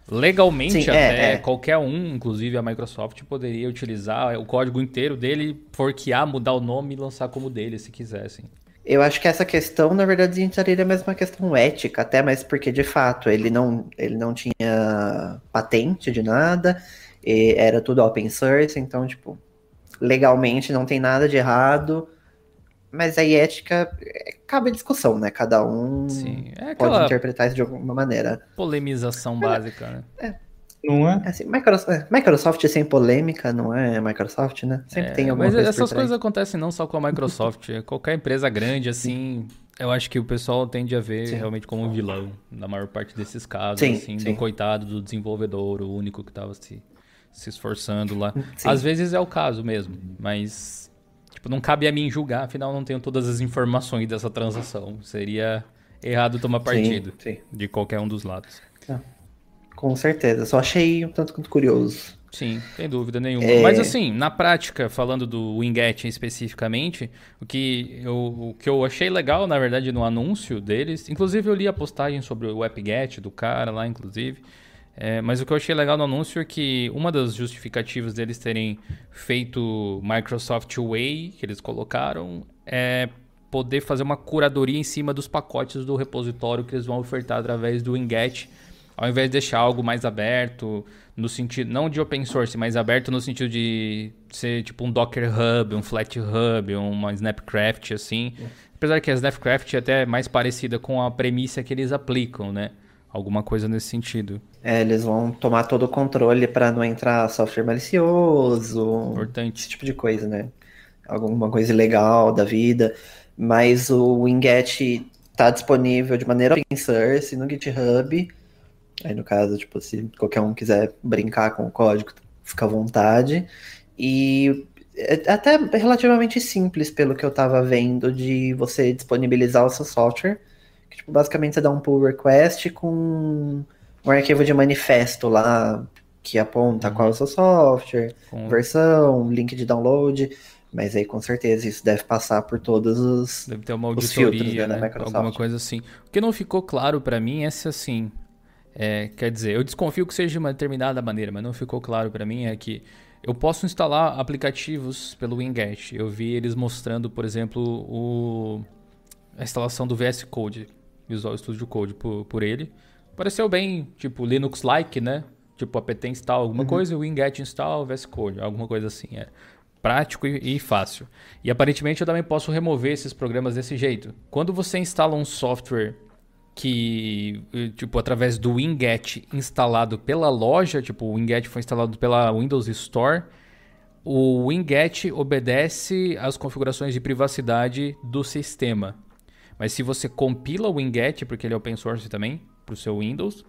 legalmente sim, até é, é. qualquer um, inclusive a Microsoft, poderia utilizar o código inteiro dele, forquear, mudar o nome e lançar como dele, se quisessem. Eu acho que essa questão, na verdade, entraria mais uma questão ética, até mais porque, de fato, ele não, ele não tinha patente de nada, era tudo open source, então, tipo, legalmente não tem nada de errado, mas aí ética é, cabe a discussão, né? Cada um Sim, é pode interpretar isso de alguma maneira. Polemização básica, né? É. Não é? Assim, Microsoft, é, Microsoft é sem polêmica, não é Microsoft, né? Sempre é, tem alguma mas coisa. Mas essas coisas acontecem não só com a Microsoft. Qualquer empresa grande, assim, eu acho que o pessoal tende a ver sim. realmente como um vilão, na maior parte desses casos, sim, assim, sim. do coitado do desenvolvedor, o único que estava se, se esforçando lá. Às vezes é o caso mesmo, mas tipo, não cabe a mim julgar, afinal não tenho todas as informações dessa transação. Seria errado tomar partido de qualquer um dos lados. Ah. Com certeza. Só achei um tanto quanto curioso. Sim, sem dúvida nenhuma. É... Mas assim, na prática, falando do Winget especificamente, o que, eu, o que eu achei legal, na verdade, no anúncio deles, inclusive eu li a postagem sobre o AppGet do cara lá, inclusive, é, mas o que eu achei legal no anúncio é que uma das justificativas deles terem feito Microsoft Way, que eles colocaram, é poder fazer uma curadoria em cima dos pacotes do repositório que eles vão ofertar através do Winget ao invés de deixar algo mais aberto, no sentido, não de open source, mas aberto no sentido de ser tipo um Docker Hub, um Flat Hub, uma Snapcraft, assim. Apesar que a Snapcraft é até mais parecida com a premissa que eles aplicam, né? Alguma coisa nesse sentido. É, eles vão tomar todo o controle para não entrar software malicioso. Importante. Esse tipo de coisa, né? Alguma coisa ilegal da vida. Mas o Winget está disponível de maneira open source no GitHub Aí no caso, tipo, se qualquer um quiser brincar com o código, fica à vontade. E é até relativamente simples, pelo que eu estava vendo, de você disponibilizar o seu software. Que, tipo, basicamente você dá um pull request com um arquivo de manifesto lá que aponta uhum. qual é o seu software, uhum. versão, link de download. Mas aí com certeza isso deve passar por todos os. Deve ter uma auditoria, filtros, né, né? alguma coisa assim. O que não ficou claro para mim é se assim, é, quer dizer, eu desconfio que seja de uma determinada maneira, mas não ficou claro para mim é que eu posso instalar aplicativos pelo Winget. Eu vi eles mostrando, por exemplo, o, a instalação do VS Code, Visual Studio Code, por, por ele. Pareceu bem, tipo, Linux-like, né? Tipo, apt install alguma uhum. coisa, o Winget install VS Code, alguma coisa assim. É prático e, e, fácil. E aparentemente eu também posso remover esses programas desse jeito. Quando você instala um software que, tipo, através do Winget instalado pela loja, tipo, o Winget foi instalado pela Windows Store, o Winget obedece às configurações de privacidade do sistema. Mas se você compila o Winget, porque ele é open source também, para o seu Windows,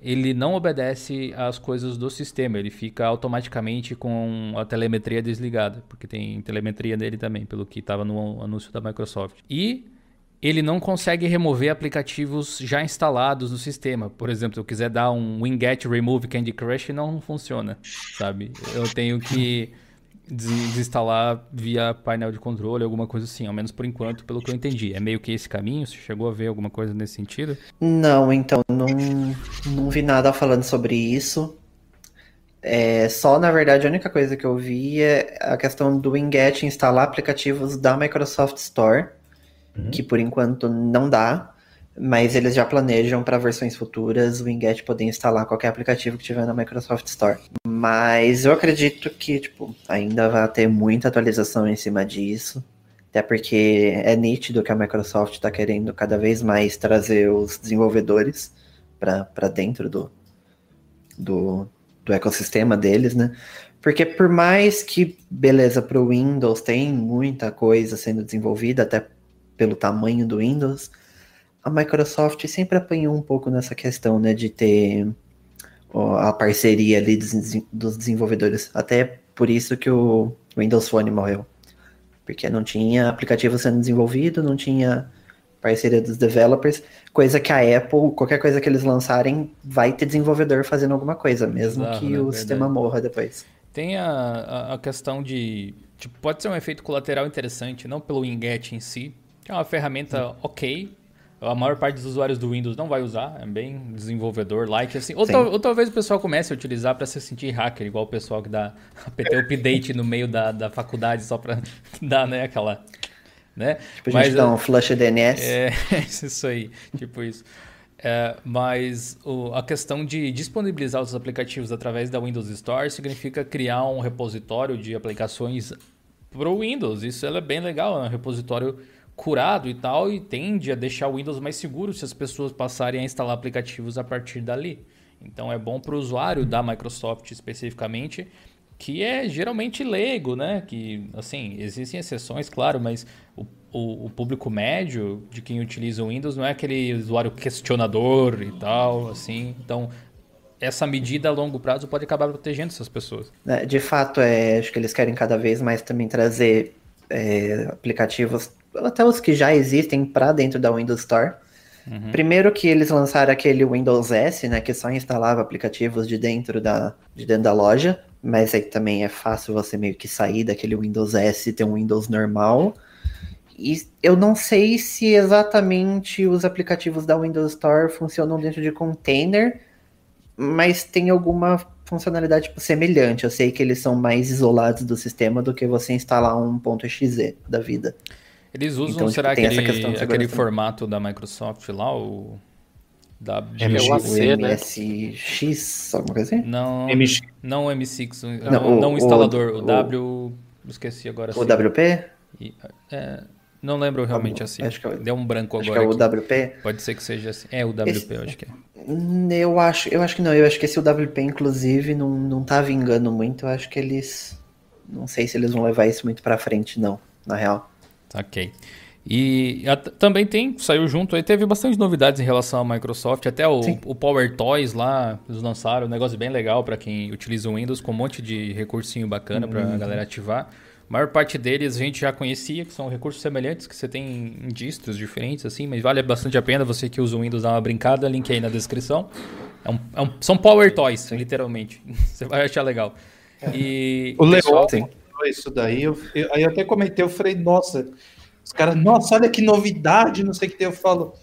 ele não obedece às coisas do sistema, ele fica automaticamente com a telemetria desligada, porque tem telemetria nele também, pelo que estava no anúncio da Microsoft. E ele não consegue remover aplicativos já instalados no sistema. Por exemplo, se eu quiser dar um winget remove Candy Crush, não funciona, sabe? Eu tenho que desinstalar via painel de controle, alguma coisa assim, ao menos por enquanto, pelo que eu entendi. É meio que esse caminho? Você chegou a ver alguma coisa nesse sentido? Não, então, não, não vi nada falando sobre isso. É, só, na verdade, a única coisa que eu vi é a questão do Winget instalar aplicativos da Microsoft Store uhum. que por enquanto não dá, mas eles já planejam para versões futuras o Winget poder instalar qualquer aplicativo que tiver na Microsoft Store. Mas eu acredito que tipo, ainda vai ter muita atualização em cima disso. Até porque é nítido que a Microsoft está querendo cada vez mais trazer os desenvolvedores para dentro do, do, do ecossistema deles, né? Porque por mais que, beleza, para o Windows tem muita coisa sendo desenvolvida, até pelo tamanho do Windows, a Microsoft sempre apanhou um pouco nessa questão, né, de ter ó, a parceria ali dos, dos, desenvolvedores. Até por isso que o Windows Phone morreu. Porque não tinha aplicativo sendo desenvolvido, não tinha parceria dos developers, coisa que a Apple, qualquer coisa que eles lançarem, vai ter desenvolvedor fazendo alguma coisa, mesmo Exato, que né? o Verdade. sistema morra depois. Tem a, a, questão de. Tipo, pode ser um efeito colateral interessante, não pelo Winget em si, que é uma ferramenta ok. A maior parte dos usuários do Windows não vai usar, é bem desenvolvedor like assim. Ou, tal, ou talvez o pessoal comece a utilizar para se sentir hacker, igual o pessoal que dá PT update no meio da, da faculdade só para dar né, aquela né? Tipo, a gente mas, dá um flush DNS. É, isso aí, tipo isso. É, mas o, a questão de disponibilizar os aplicativos através da Windows Store significa criar um repositório de aplicações para o Windows. Isso é bem legal, é um repositório curado e tal, e tende a deixar o Windows mais seguro se as pessoas passarem a instalar aplicativos a partir dali. Então é bom para o usuário da Microsoft especificamente que é geralmente leigo, né? Que, assim, existem exceções, claro, mas o, o, o, público médio de quem utiliza o Windows não é aquele usuário questionador e tal, assim. Então, essa medida a longo prazo pode acabar protegendo essas pessoas. É, de fato, é, acho que eles querem cada vez mais também trazer é, aplicativos, até os que já existem, para dentro da Windows Store. Uhum. Primeiro que eles lançaram aquele Windows S, né, que só instalava aplicativos de dentro da, de dentro da loja mas aí também é fácil você meio que sair daquele Windows S e ter um Windows normal. E eu não sei se exatamente os aplicativos da Windows Store funcionam dentro de container, mas tem alguma funcionalidade tipo, semelhante. Eu sei que eles são mais isolados do sistema do que você instalar um .exe da vida. Eles usam, então, será tipo, aquele, aquele formato da Microsoft lá, o da MSX, né? MSX, alguma coisa assim? Não, MX. não o M6, não, não, o, não o instalador, o, o W, esqueci agora. O assim. WP? E, é, não lembro realmente assim. Acho que é, Deu um branco acho agora. Que é o WP? Pode ser que seja assim. É o WP, esse, eu acho que é. Eu acho, eu acho que não. Eu acho que esse WP, inclusive, não, não tá vingando muito. Eu acho que eles. Não sei se eles vão levar isso muito pra frente, não, na real. Ok. E a, também tem, saiu junto aí, teve bastante novidades em relação à Microsoft, até o, o Power Toys lá, eles lançaram, um negócio bem legal para quem utiliza o Windows, com um monte de recursinho bacana uhum. para a galera ativar. A maior parte deles a gente já conhecia, que são recursos semelhantes, que você tem em distros diferentes, assim, mas vale bastante a pena você que usa o Windows dar uma brincada, link aí na descrição. É um, é um, são Power Toys, Sim. literalmente. Você vai achar legal. E o Leon isso daí, eu, eu, aí eu até comentei, eu falei, nossa, os caras, nossa, olha que novidade, não sei o que tem. Eu falo,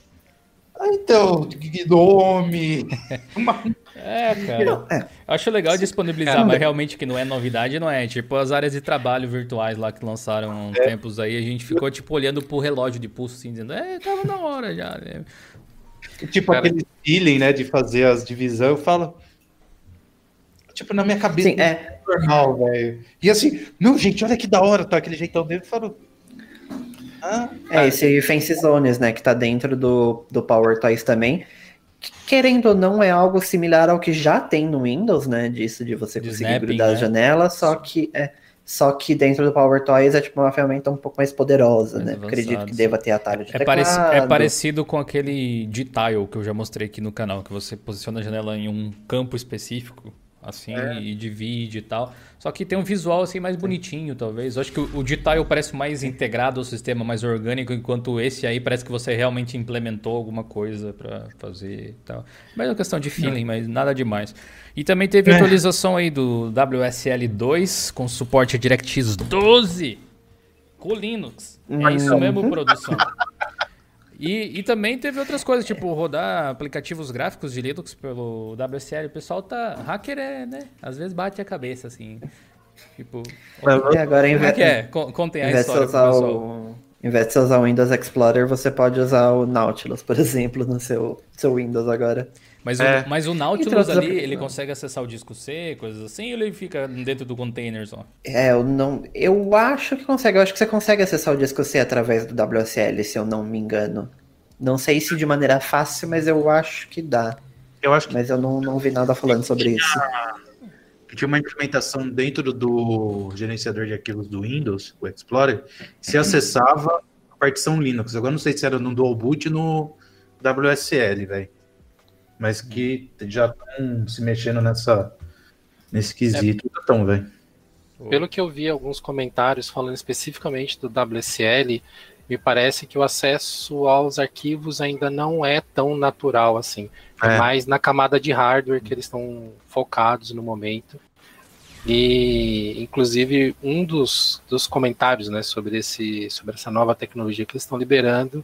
ah, então, nome. É, cara. É. Acho legal disponibilizar, é, mas realmente que não é novidade, não é. Tipo, as áreas de trabalho virtuais lá que lançaram é. tempos aí, a gente ficou, tipo, olhando pro relógio de pulso, assim, dizendo, é, tava na hora já. Né? Tipo, cara... aquele feeling, né, de fazer as divisões, eu falo. Tipo, na minha cabeça, Sim, é normal, velho. E assim, não, gente, olha que da hora, tá? Aquele jeitão dele, eu falo, é, esse Fancy Zones, né, que tá dentro do, do Power Toys também. querendo ou não, é algo similar ao que já tem no Windows, né? Disso de você de conseguir snapping, grudar né? a janela, só que é. Só que dentro do Power Toys é tipo uma ferramenta um pouco mais poderosa, mais né? Avançado, Acredito que sim. deva ter atalho de é teclado. é parecido com aquele D-Tile que eu já mostrei aqui no canal, que você posiciona a janela em um campo específico assim, é. e divide e tal. Só que tem um visual assim mais bonitinho, talvez. Eu acho que o, o Detail parece mais integrado ao sistema, mais orgânico, enquanto esse aí parece que você realmente implementou alguma coisa para fazer e tal. Mas é uma questão de feeling, é. mas nada demais. E também teve é. atualização aí do WSL 2 com suporte a DirectX 12 com Linux. É isso mesmo, produção. E, e também teve outras coisas, tipo rodar aplicativos gráficos de Linux pelo WSL. O pessoal tá. Hacker é, né? Às vezes bate a cabeça, assim. Tipo. E agora, como é que é? Contem a história pro pessoal. O... Em vez de você usar o Windows Explorer, você pode usar o Nautilus, por exemplo, no seu, seu Windows agora. Mas, é. o, mas o Nautilus ali, ele consegue acessar o disco C, coisas assim, ou ele fica dentro do container só? É, eu não. Eu acho que consegue. Eu acho que você consegue acessar o disco C através do WSL, se eu não me engano. Não sei se de maneira fácil, mas eu acho que dá. Eu acho que... Mas eu não, não vi nada falando sobre isso. Tinha uma implementação dentro do gerenciador de arquivos do Windows, o Explorer, se acessava a partição Linux. Agora não sei se era no Dual Boot no WSL, velho mas que já estão se mexendo nessa, nesse quesito. É. Então, velho. Pelo que eu vi alguns comentários falando especificamente do WSL, me parece que o acesso aos arquivos ainda não é tão natural assim. É, é mais na camada de hardware que eles estão focados no momento. E, inclusive, um dos, dos comentários né, sobre, esse, sobre essa nova tecnologia que eles estão liberando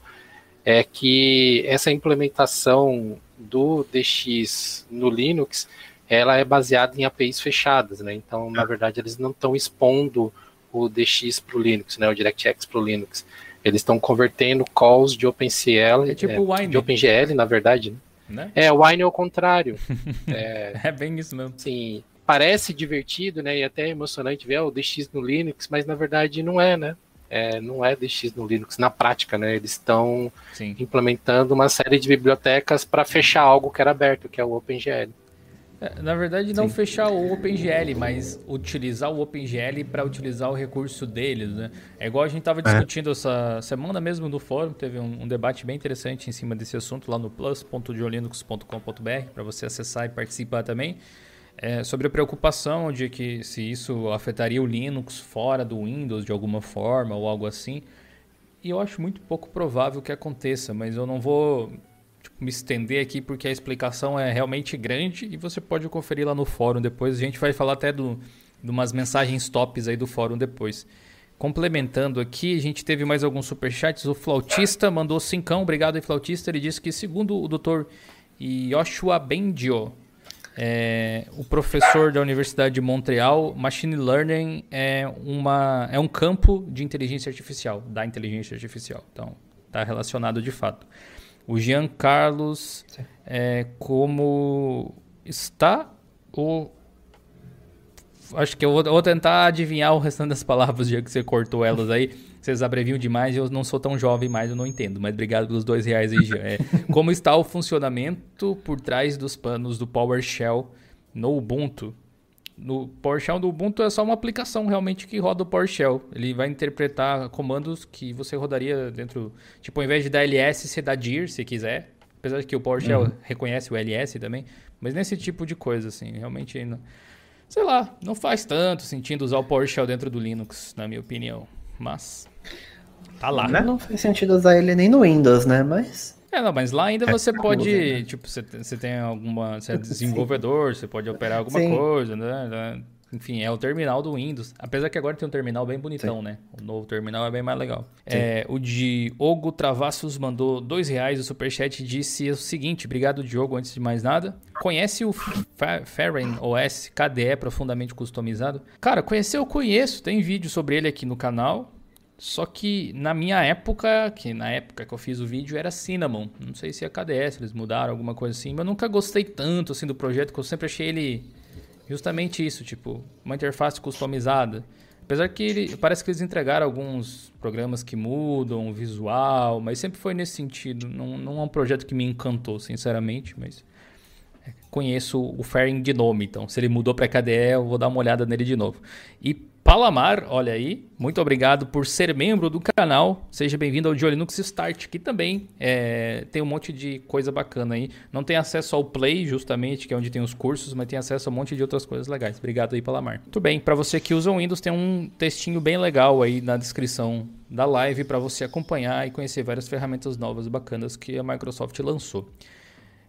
é que essa implementação do DX no Linux ela é baseada em APIs fechadas, né? Então, na verdade, eles não estão expondo o DX para o Linux, né? O DirectX para o Linux. Eles estão convertendo calls de OpenCL, é tipo é, de OpenGL, na verdade. Né? né? É, o Wine é o contrário. é, é, bem isso mesmo. Sim, parece divertido, né? E até emocionante ver o DX no Linux, mas na verdade não é, né? É, não é DX no Linux na prática, né? Eles estão implementando uma série de bibliotecas para fechar algo que era aberto, que é o OpenGL. É, na verdade, não Sim. fechar o OpenGL, mas utilizar o OpenGL para utilizar o recurso deles, né? É igual a gente estava é. discutindo é. essa semana mesmo no fórum, teve um, um, debate bem interessante em cima desse assunto lá no plus.diolinux.com.br para você acessar e participar também. É, sobre a preocupação de que se isso afetaria o Linux fora do Windows de alguma forma ou algo assim. E eu acho muito pouco provável que aconteça, mas eu não vou me estender aqui porque a explicação é realmente grande e você pode conferir lá no fórum depois. A gente vai falar até do, de umas mensagens tops aí do fórum depois. Complementando aqui, a gente teve mais alguns superchats. O Flautista mandou cincão, obrigado aí, Flautista. Ele disse que, segundo o Dr. Yoshua Bendio, é, o professor da Universidade de Montreal, Machine Learning é, uma, é um campo de inteligência artificial, da inteligência artificial. Então, está relacionado de fato. O Jean Carlos, é, como está o. Acho que eu vou, vou, tentar adivinhar o restante das palavras, já que você cortou elas aí. Vocês abreviam demais e eu não sou tão jovem mais, eu não entendo. Mas obrigado pelos dois reais aí, Jean. É, como está o funcionamento por trás dos panos do PowerShell no Ubuntu? no PowerShell do Ubuntu é só uma aplicação realmente que roda o PowerShell. Ele vai interpretar comandos que você rodaria dentro, tipo, ao invés de dar ls, você dá dir, se quiser. Apesar de que o PowerShell uhum. reconhece o ls também, mas nesse tipo de coisa assim, realmente não, sei lá, não faz tanto sentido usar o PowerShell dentro do Linux, na minha opinião, mas tá lá. Não faz sentido usar ele nem no Windows, né? Mas é, não, mas lá ainda é, você pode, né? tipo, você, você tem alguma, você é desenvolvedor, você pode operar alguma Sim. coisa, né? Enfim, é o terminal do Windows. Apesar que agora tem um terminal bem bonitão, Sim. né? O novo terminal é bem mais legal. É, o Diogo Travassos mandou dois reais o superchat e disse o seguinte: Obrigado, Diogo, antes de mais nada. Conhece o Faren OS KDE profundamente customizado? Cara, conhecer eu conheço. Tem vídeo sobre ele aqui no canal. Só que na minha época, que na época que eu fiz o vídeo era Cinnamon. Não sei se é KDS, eles mudaram alguma coisa assim, mas eu nunca gostei tanto assim do projeto, que eu sempre achei ele justamente isso, tipo, uma interface customizada. Apesar que ele, parece que eles entregaram alguns programas que mudam o visual, mas sempre foi nesse sentido. Não, não é um projeto que me encantou, sinceramente, mas conheço o Fairing de nome, então se ele mudou para KDE, eu vou dar uma olhada nele de novo. E Palamar, olha aí, muito obrigado por ser membro do canal. Seja bem-vindo ao Linux Start, que também é, tem um monte de coisa bacana aí. Não tem acesso ao Play, justamente, que é onde tem os cursos, mas tem acesso a um monte de outras coisas legais. Obrigado aí, Palamar. Muito bem, para você que usa o Windows, tem um textinho bem legal aí na descrição da live para você acompanhar e conhecer várias ferramentas novas bacanas que a Microsoft lançou.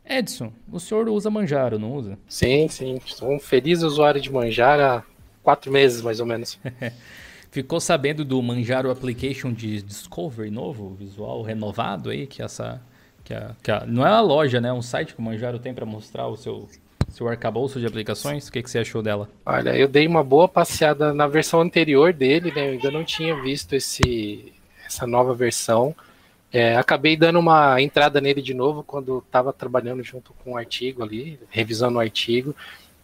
Edson, o senhor usa Manjaro, não usa? Sim, sim. Sou um feliz usuário de Manjaro quatro meses, mais ou menos. Ficou sabendo do Manjaro Application de Discovery novo, visual renovado aí, que essa. Que a, que a, não é uma loja, né? É um site que o Manjaro tem para mostrar o seu, seu arcabouço de aplicações. O que, que você achou dela? Olha, eu dei uma boa passeada na versão anterior dele, né? Eu ainda não tinha visto esse, essa nova versão. É, acabei dando uma entrada nele de novo quando estava trabalhando junto com o artigo ali, revisando o artigo.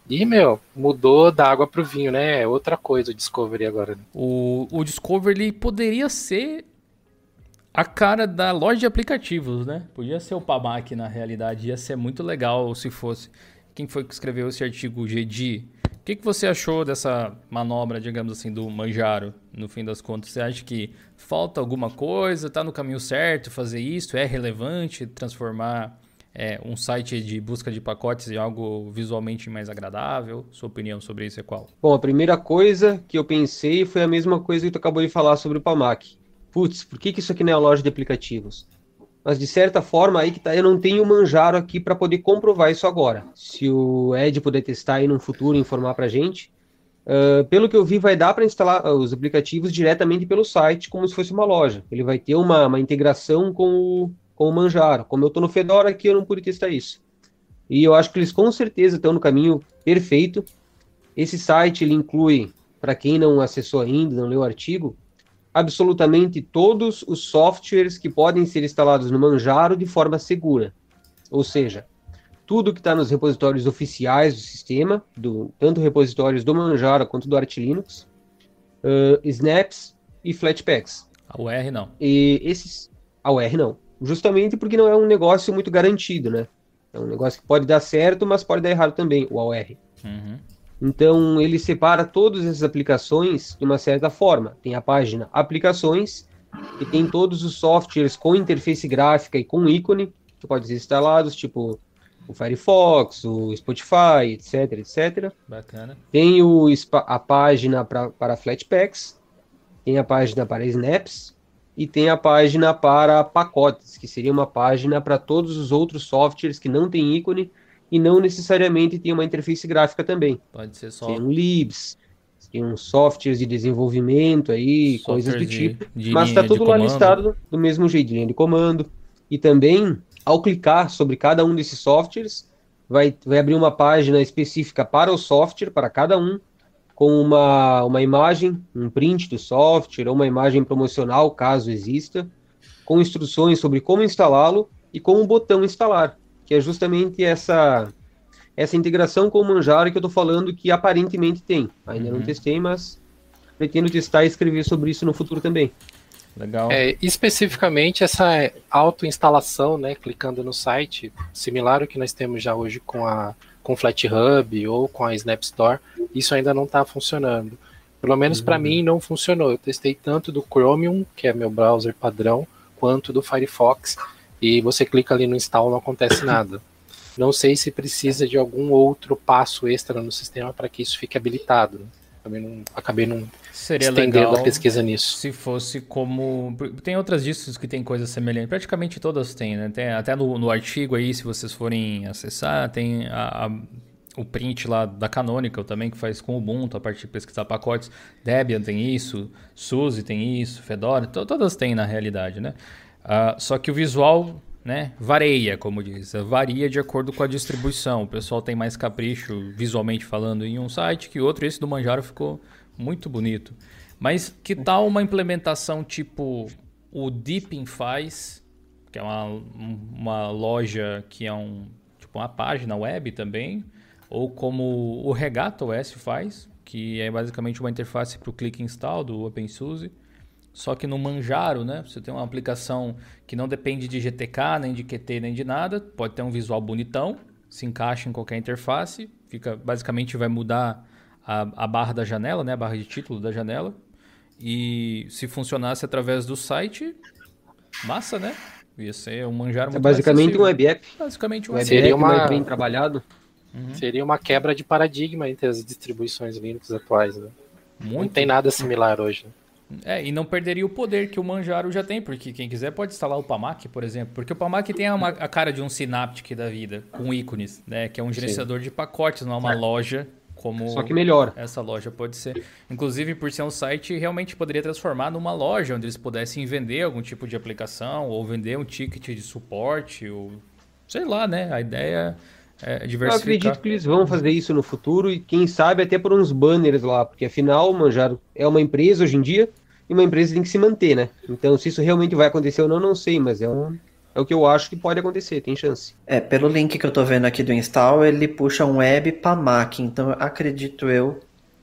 E, meu, mudou da água pro vinho, né? É outra coisa o Discovery agora. Né? O, o Discovery poderia ser a cara da loja de aplicativos, né? Podia ser o Pamac na realidade. Ia ser muito legal se fosse. Quem foi que escreveu esse artigo, GD? O que, que você achou dessa manobra, digamos assim, do Manjaro, no fim das contas? Você acha que falta alguma coisa? Tá no caminho certo fazer isso? É relevante transformar é, um site de busca de pacotes em algo visualmente mais agradável? Sua opinião sobre isso é qual? Bom, a primeira coisa que eu pensei foi a mesma coisa que tu acabou de falar sobre o Pamac. Putz, por que, que isso aqui não é loja de aplicativos? Mas de certa forma, aí que tá, eu não tenho Manjaro aqui para poder comprovar isso agora. Se o Ed puder testar aí no futuro e informar pra gente, Uh, pelo que eu vi, vai dar para instalar os aplicativos diretamente pelo site, como se fosse uma loja. Ele vai ter uma, uma integração com o, com o Manjaro. Como eu estou no Fedora aqui, eu não pude testar isso. E eu acho que eles com certeza estão no caminho perfeito. Esse site ele inclui, para quem não acessou ainda, não leu o artigo, absolutamente todos os softwares que podem ser instalados no Manjaro de forma segura. Ou seja, tudo que está nos repositórios oficiais do sistema, do, tanto repositórios do Manjaro quanto do Arch Linux, uh, snaps e flatpaks. A UR não. E esses. A UR não. Justamente porque não é um negócio muito garantido, né? É um negócio que pode dar certo, mas pode dar errado também, o AOR. Uhum. Então, ele separa todas essas aplicações de uma certa forma. Tem a página Aplicações, e tem todos os softwares com interface gráfica e com ícone, que podem ser instalados, tipo o Firefox, o Spotify, etc, etc. Bacana. Tem o, a página pra, para Flatpaks, tem a página para Snaps, e tem a página para pacotes, que seria uma página para todos os outros softwares que não tem ícone e não necessariamente tem uma interface gráfica também. Pode ser só. Tem um libs, tem uns softwares de desenvolvimento aí, coisas do tipo. De mas está tudo lá listado do mesmo jeito, linha de comando. E também, ao clicar sobre cada um desses softwares, vai, vai abrir uma página específica para o software, para cada um, com uma, uma imagem, um print do software, ou uma imagem promocional, caso exista, com instruções sobre como instalá-lo e com o botão instalar, que é justamente essa essa integração com o Manjaro que eu estou falando que aparentemente tem. Ainda uhum. não testei, mas pretendo testar e escrever sobre isso no futuro também. Legal. É, especificamente essa autoinstalação, né, clicando no site, similar ao que nós temos já hoje com a com FlatHub ou com a Snap Store, isso ainda não está funcionando. Pelo menos uhum. para mim não funcionou. Eu testei tanto do Chromium, que é meu browser padrão, quanto do Firefox, e você clica ali no install não acontece nada. Não sei se precisa de algum outro passo extra no sistema para que isso fique habilitado. Acabei não, acabei não Seria legal a pesquisa nisso. Se fosse como. Tem outras distros que tem coisas semelhantes. Praticamente todas têm, né? Tem, até no, no artigo aí, se vocês forem acessar, tem a, a, o print lá da Canonical também, que faz com o Ubuntu, a partir de pesquisar pacotes. Debian tem isso, SUSE tem isso, Fedora, to, todas têm na realidade, né? Uh, só que o visual né, varia, como diz, varia de acordo com a distribuição. O pessoal tem mais capricho visualmente falando em um site que outro. Esse do Manjaro ficou muito bonito. Mas que tal uma implementação tipo o Deepin faz, que é uma, uma loja que é um tipo uma página web também, ou como o Regato OS faz, que é basicamente uma interface para o click install do OpenSUSE, só que no Manjaro, né? Você tem uma aplicação que não depende de GTK, nem de QT, nem de nada, pode ter um visual bonitão, se encaixa em qualquer interface, fica basicamente vai mudar a, a barra da janela, né? A barra de título da janela. E se funcionasse através do site, massa, né? Ia ser um manjar muito É basicamente um web app. Basicamente um web Seria uma... bem trabalhado. Uhum. Seria uma quebra de paradigma entre as distribuições Linux atuais, né? Muito. Não tem nada similar hoje. Né? É, e não perderia o poder que o Manjaro já tem, porque quem quiser pode instalar o Pamac, por exemplo. Porque o Pamac tem uma, a cara de um Synaptic da vida, com ícones, né? Que é um gerenciador Sim. de pacotes, não é uma loja como Só que melhor. Essa loja pode ser. Inclusive, por ser um site, realmente poderia transformar numa loja onde eles pudessem vender algum tipo de aplicação ou vender um ticket de suporte ou sei lá, né? A ideia é diversificar. Eu acredito que eles vão fazer isso no futuro e quem sabe até por uns banners lá, porque afinal, Manjaro é uma empresa hoje em dia e uma empresa tem que se manter, né? Então, se isso realmente vai acontecer ou não, não sei, mas é um é o que eu acho que pode acontecer, tem chance. É, pelo link que eu tô vendo aqui do install, ele puxa um web para Mac, então acredito eu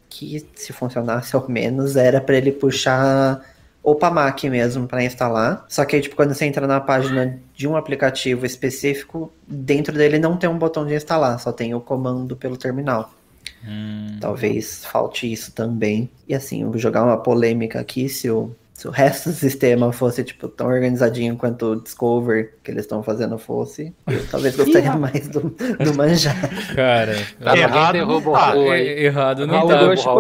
que se funcionasse ao menos era para ele puxar ou para Mac mesmo para instalar. Só que aí, tipo, quando você entra na página de um aplicativo específico, dentro dele não tem um botão de instalar, só tem o comando pelo terminal. Hum. Talvez falte isso também. E assim, eu vou jogar uma polêmica aqui se o se o resto do sistema fosse, tipo, tão organizadinho quanto o Discover que eles estão fazendo fosse, eu talvez gostaria mais do, do manjar. Cara, tá, errado não tá. É, errado não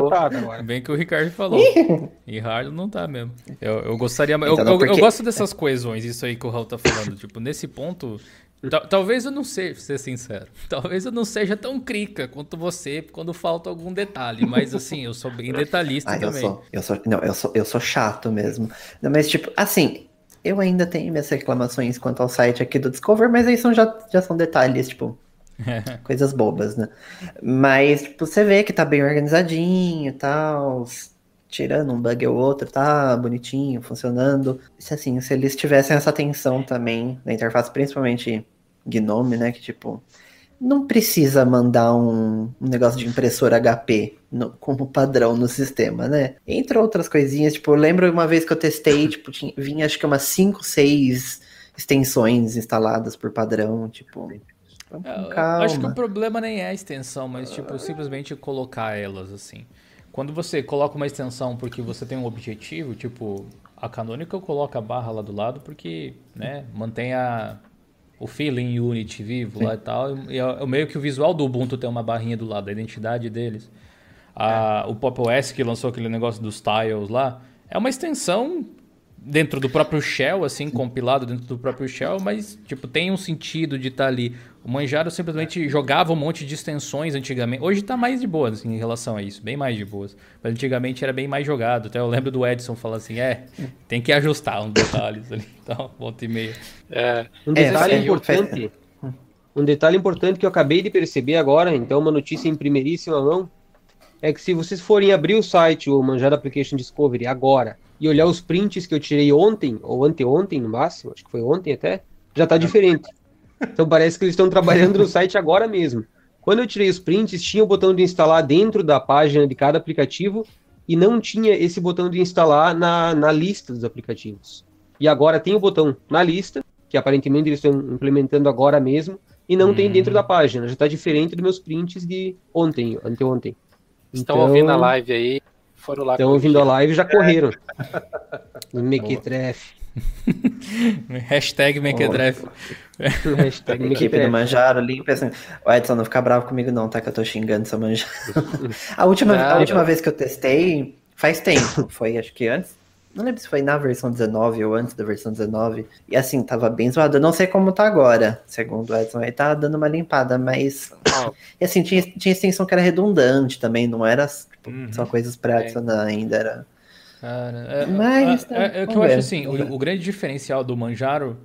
tá. Agora. Bem que o Ricardo falou. errado não tá mesmo. Eu, eu gostaria... Então, eu, eu, porque... eu, gosto dessas coesões, isso aí que o Raul tá falando. tipo, nesse ponto, Talvez eu não seja, ser sincero, talvez eu não seja tão crica quanto você quando falta algum detalhe, mas assim, eu sou bem detalhista ah, também. Eu sou, eu sou, não, eu sou, eu sou chato mesmo. Mas tipo, assim, eu ainda tenho minhas reclamações quanto ao site aqui do Discover, mas aí são, já, já são detalhes, tipo, coisas bobas, né? Mas, tipo, você vê que tá bem organizadinho e tal, tirando um bug ou outro, tá bonitinho, funcionando. Se assim, se eles tivessem essa atenção também na interface, principalmente Gnome, né? Que tipo, não precisa mandar um, um negócio de impressora HP no, como padrão no sistema, né? Entre outras coisinhas, tipo, eu lembro uma vez que eu testei, tipo, tinha, vinha acho que umas 5, 6 extensões instaladas por padrão, tipo. Calma. Acho que o problema nem é a extensão, mas tipo, simplesmente colocar elas assim. Quando você coloca uma extensão porque você tem um objetivo, tipo, a Canonical coloca a barra lá do lado porque, né, mantém a o feeling Unity vivo Sim. lá e tal. E é, meio que o visual do Ubuntu tem uma barrinha do lado, a identidade deles. A, é. O Pop OS que lançou aquele negócio dos tiles lá, é uma extensão dentro do próprio shell, assim, compilado dentro do próprio shell, mas, tipo, tem um sentido de estar tá ali. O Manjaro simplesmente jogava um monte de extensões antigamente. Hoje está mais de boas assim, em relação a isso, bem mais de boas. Mas antigamente era bem mais jogado. Até eu lembro do Edson falar assim, é, tem que ajustar uns detalhes ali. Então, volta e meia. É, um detalhe é, importante... Um detalhe importante que eu acabei de perceber agora, então uma notícia em primeiríssima mão, é que se vocês forem abrir o site, o Manjaro Application Discovery, agora, e olhar os prints que eu tirei ontem, ou anteontem no máximo, acho que foi ontem até, já tá diferente. Então parece que eles estão trabalhando no site agora mesmo. Quando eu tirei os prints, tinha o botão de instalar dentro da página de cada aplicativo e não tinha esse botão de instalar na, na lista dos aplicativos. E agora tem o botão na lista, que aparentemente eles estão implementando agora mesmo, e não tem dentro da uhum. página. Já está diferente dos meus prints de ontem, anteontem. Estão então, ouvindo a live aí, foram lá. Estão ouvindo a live e já correram. No Mequetrefe. Hashtag Mequetrefe. Hashtag Equipe do Manjaro, limpa assim. O Edson, não fica bravo comigo não, tá? Que eu tô xingando essa Manjaro. a última, não, a última vez que eu testei, faz tempo. Foi, acho que antes. Não lembro se foi na versão 19 ou antes da versão 19. E assim, tava bem zoado. Eu não sei como tá agora. Segundo o Edson, aí tá dando uma limpada, mas. e assim, tinha, tinha extensão que era redundante também, não era tipo, uhum. só coisas pra adicionar ainda. Era. Cara, é, Mas, é, é, é, que eu ver, acho assim, o, o, grande diferencial do Manjaro,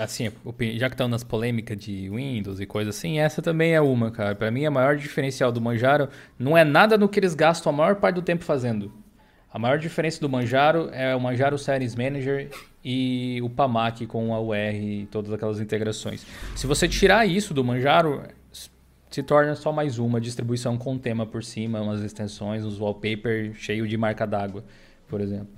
assim, já que estão nas polêmicas de Windows e coisa assim, essa também é uma, cara. Para mim, a maior diferencial do Manjaro não é nada no que eles gastam a maior parte do tempo fazendo. A maior diferença do Manjaro é o Manjaro Series Manager e o PAMAC com a UR e todas aquelas integrações. Se você tirar isso do Manjaro, se torna só mais uma distribuição com tema por cima, umas extensões, uns wallpaper cheio de marca d'água, por exemplo.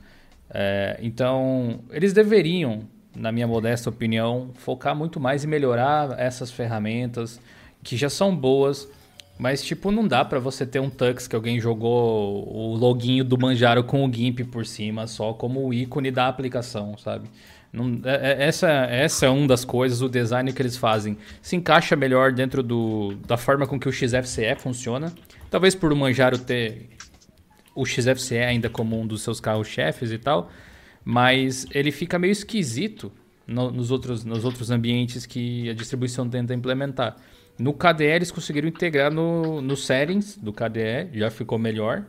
É, então, eles deveriam, na minha modesta opinião, focar muito mais em melhorar essas ferramentas que já são boas mas, tipo, não dá para você ter um Tux que alguém jogou o loginho do Manjaro com o GIMP por cima, só como o ícone da aplicação, sabe? Não, é, é, essa, essa é uma das coisas, o design que eles fazem. Se encaixa melhor dentro do, da forma com que o XFCE funciona. Talvez por o Manjaro ter o XFCE ainda como um dos seus carros-chefes e tal, mas ele fica meio esquisito no, nos, outros, nos outros ambientes que a distribuição tenta implementar. No KDE eles conseguiram integrar no, no settings do KDE, já ficou melhor,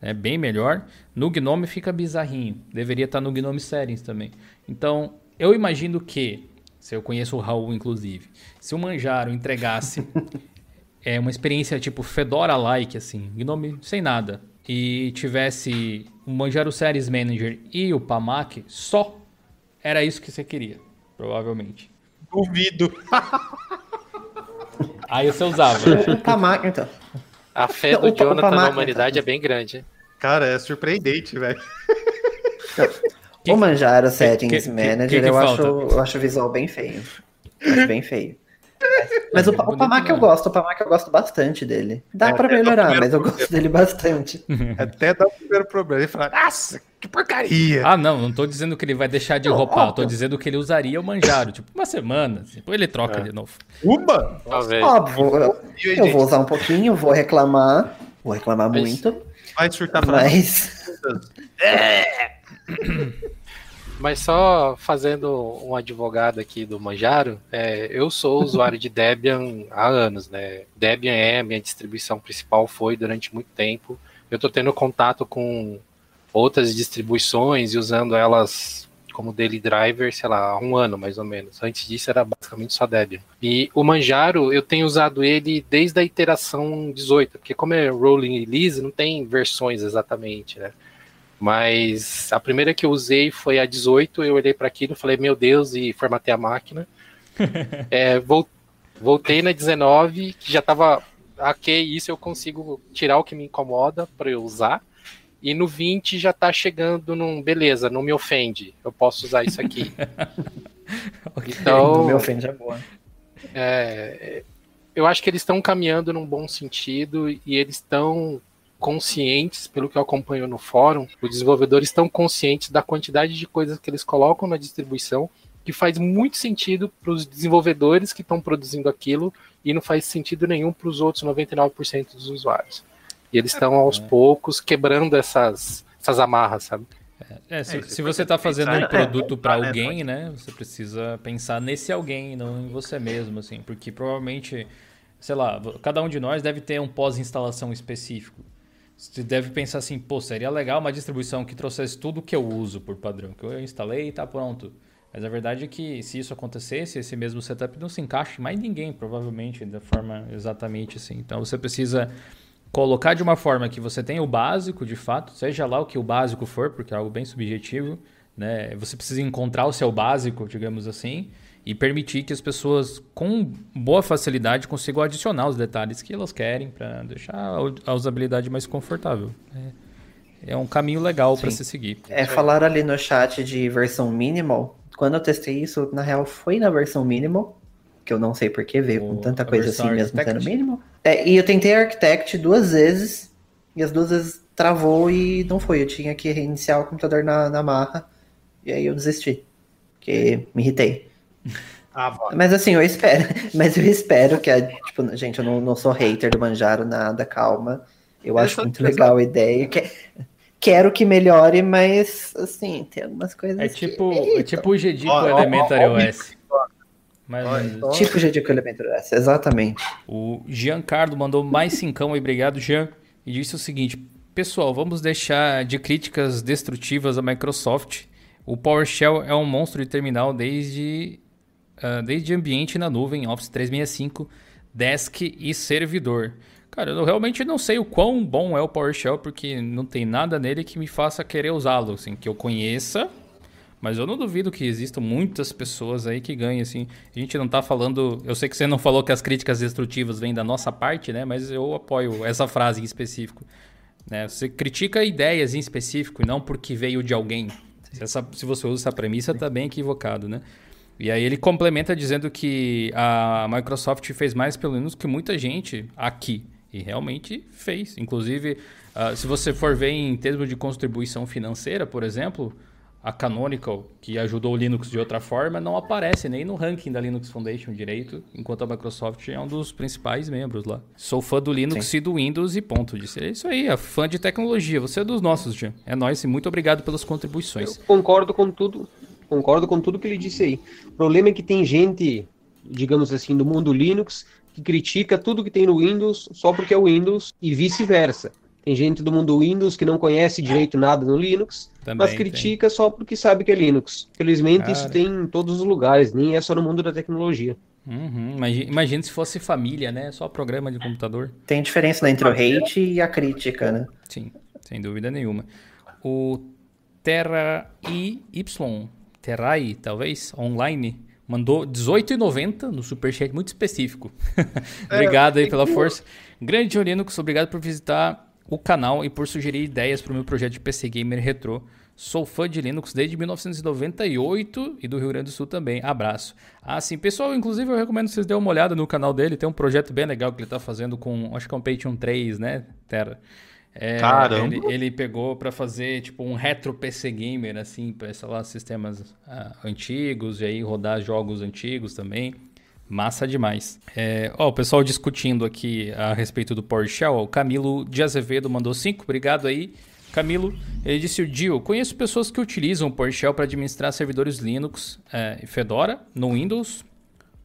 né, bem melhor. No Gnome fica bizarrinho, deveria estar no Gnome Settings também. Então, eu imagino que, se eu conheço o Raul inclusive, se o Manjaro entregasse é, uma experiência tipo Fedora-like, assim, Gnome sem nada, e tivesse o Manjaro Series Manager e o PAMAC só, era isso que você queria, provavelmente. Duvido. Aí você usava. O Pamac, então. A fé do Jonathan na humanidade então. é bem grande. Cara, é surpreendente, velho. O Manjaro Settings que, Manager, que, que eu, acho, eu acho o visual bem feio. Acho bem feio. Mas o, o Pamac eu gosto, o Pamac eu gosto bastante dele. Dá é, pra melhorar, mas eu gosto dele bastante. Até dá o primeiro problema. Ele fala, nossa, que porcaria. Ah, não, não tô dizendo que ele vai deixar de roubar, eu tô dizendo que ele usaria o Manjaro, tipo, uma semana, assim, depois ele troca é. de novo. Uma? Óbvio, eu, eu vou usar um pouquinho, vou reclamar, vou reclamar muito. Vai surtar mas... É. Mas só fazendo um advogado aqui do Manjaro, é, eu sou usuário de Debian há anos, né? Debian é a minha distribuição principal, foi durante muito tempo. Eu estou tendo contato com outras distribuições e usando elas como daily driver, sei lá, há um ano mais ou menos. Antes disso era basicamente só Debian. E o Manjaro, eu tenho usado ele desde a iteração 18, porque como é rolling release, não tem versões exatamente, né? Mas a primeira que eu usei foi a 18, eu olhei para aquilo, falei, meu Deus, e formatei a máquina. é, voltei na 19, que já estava ok, isso eu consigo tirar o que me incomoda para eu usar. E no 20 já tá chegando num. Beleza, não me ofende. Eu posso usar isso aqui. okay. Então. Não me ofende é boa. É, eu acho que eles estão caminhando num bom sentido e eles estão conscientes, pelo que eu acompanho no fórum, os desenvolvedores estão conscientes da quantidade de coisas que eles colocam na distribuição que faz muito sentido para os desenvolvedores que estão produzindo aquilo e não faz sentido nenhum para os outros 99% dos usuários. E eles estão aos é. poucos quebrando essas, essas amarras, sabe? É, é se, é, se, você está fazendo um produto para alguém, né, você precisa pensar nesse alguém, não em você mesmo, assim, porque provavelmente, sei lá, cada um de nós deve ter um pós-instalação específico. Você deve pensar assim, pô, seria legal uma distribuição que trouxesse tudo que eu uso por padrão, que eu instalei e está pronto. Mas a verdade é que se isso acontecesse, esse mesmo setup não se encaixa em mais ninguém, provavelmente, da forma exatamente assim. Então você precisa colocar de uma forma que você tenha o básico, de fato, seja lá o que o básico for, porque é algo bem subjetivo, né? Você precisa encontrar o seu básico, digamos assim, e permitir que as pessoas com boa facilidade consigam adicionar os detalhes que elas querem para deixar a usabilidade mais confortável. É, é um caminho legal para se seguir. É falar ali no chat de versão minimal. Quando eu testei isso, na real foi na versão minimal que eu não sei por que veio com tanta coisa assim mesmo sendo mínimo. É, e eu tentei Architect duas vezes, e as duas vezes travou e não foi. Eu tinha que reiniciar o computador na, na marra, e aí eu desisti, porque me irritei. Ah, mas assim, eu espero, mas eu espero que a, tipo, gente, eu não, não sou hater do Manjaro, nada, calma. Eu, eu acho muito legal a ideia. Que, quero que melhore, mas assim, tem algumas coisas. É tipo, é tipo o Gedico Elementary OS. Mais Tipo de elemento S, exatamente. O Giancarlo mandou mais cincão, obrigado, Jean, e disse o seguinte: Pessoal, vamos deixar de críticas destrutivas a Microsoft. O PowerShell é um monstro de terminal desde, uh, desde ambiente na nuvem, Office 365, desk e servidor. Cara, eu realmente não sei o quão bom é o PowerShell, porque não tem nada nele que me faça querer usá-lo, assim, que eu conheça, mas eu não duvido que existam muitas pessoas aí que ganhem, assim. A gente não tá falando. Eu sei que você não falou que as críticas destrutivas vêm da nossa parte, né? Mas eu apoio essa frase em específico. Né? Você critica ideias em específico e não porque veio de alguém. Se, essa, se você usa essa premissa, tá bem equivocado, né? E aí ele complementa dizendo que a Microsoft fez mais pelo Linux que muita gente aqui. E realmente fez. Inclusive, uh, se você for ver em termos de contribuição financeira, por exemplo, a Canonical, que ajudou o Linux de outra forma, não aparece nem no ranking da Linux Foundation direito, enquanto a Microsoft é um dos principais membros lá. Sou fã do Linux Sim. e do Windows e ponto. Disse. É isso aí, é fã de tecnologia. Você é dos nossos, Jean. É nóis e muito obrigado pelas contribuições. Eu concordo com tudo. Concordo com tudo que ele disse aí. O problema é que tem gente, digamos assim, do mundo Linux que critica tudo que tem no Windows só porque é o Windows e vice-versa. Tem gente do mundo Windows que não conhece direito nada no Linux, Também mas critica tem. só porque sabe que é Linux. Felizmente Cara. isso tem em todos os lugares, nem é só no mundo da tecnologia. Uhum. Imagina se fosse família, né? Só programa de computador. Tem diferença entre o hate e a crítica, né? Sim, sem dúvida nenhuma. O Terra Y, Terrai, talvez, online, mandou 18,90 no superchat muito específico. obrigado aí pela força. Grande Linux, obrigado por visitar o canal e por sugerir ideias para o meu projeto de PC Gamer Retro. Sou fã de Linux desde 1998 e do Rio Grande do Sul também. Abraço. Ah, sim. Pessoal, inclusive eu recomendo que vocês dêem uma olhada no canal dele. Tem um projeto bem legal que ele está fazendo com, acho que é um Patreon 3, né, Terra? É, Caramba! Ele, ele pegou para fazer tipo um retro PC gamer, assim, para instalar sistemas ah, antigos e aí rodar jogos antigos também. Massa demais. É, ó, o pessoal discutindo aqui a respeito do PowerShell. O Camilo de Azevedo mandou 5. Obrigado aí. Camilo, ele disse o Dio, conheço pessoas que utilizam o PowerShell para administrar servidores Linux é, e Fedora no Windows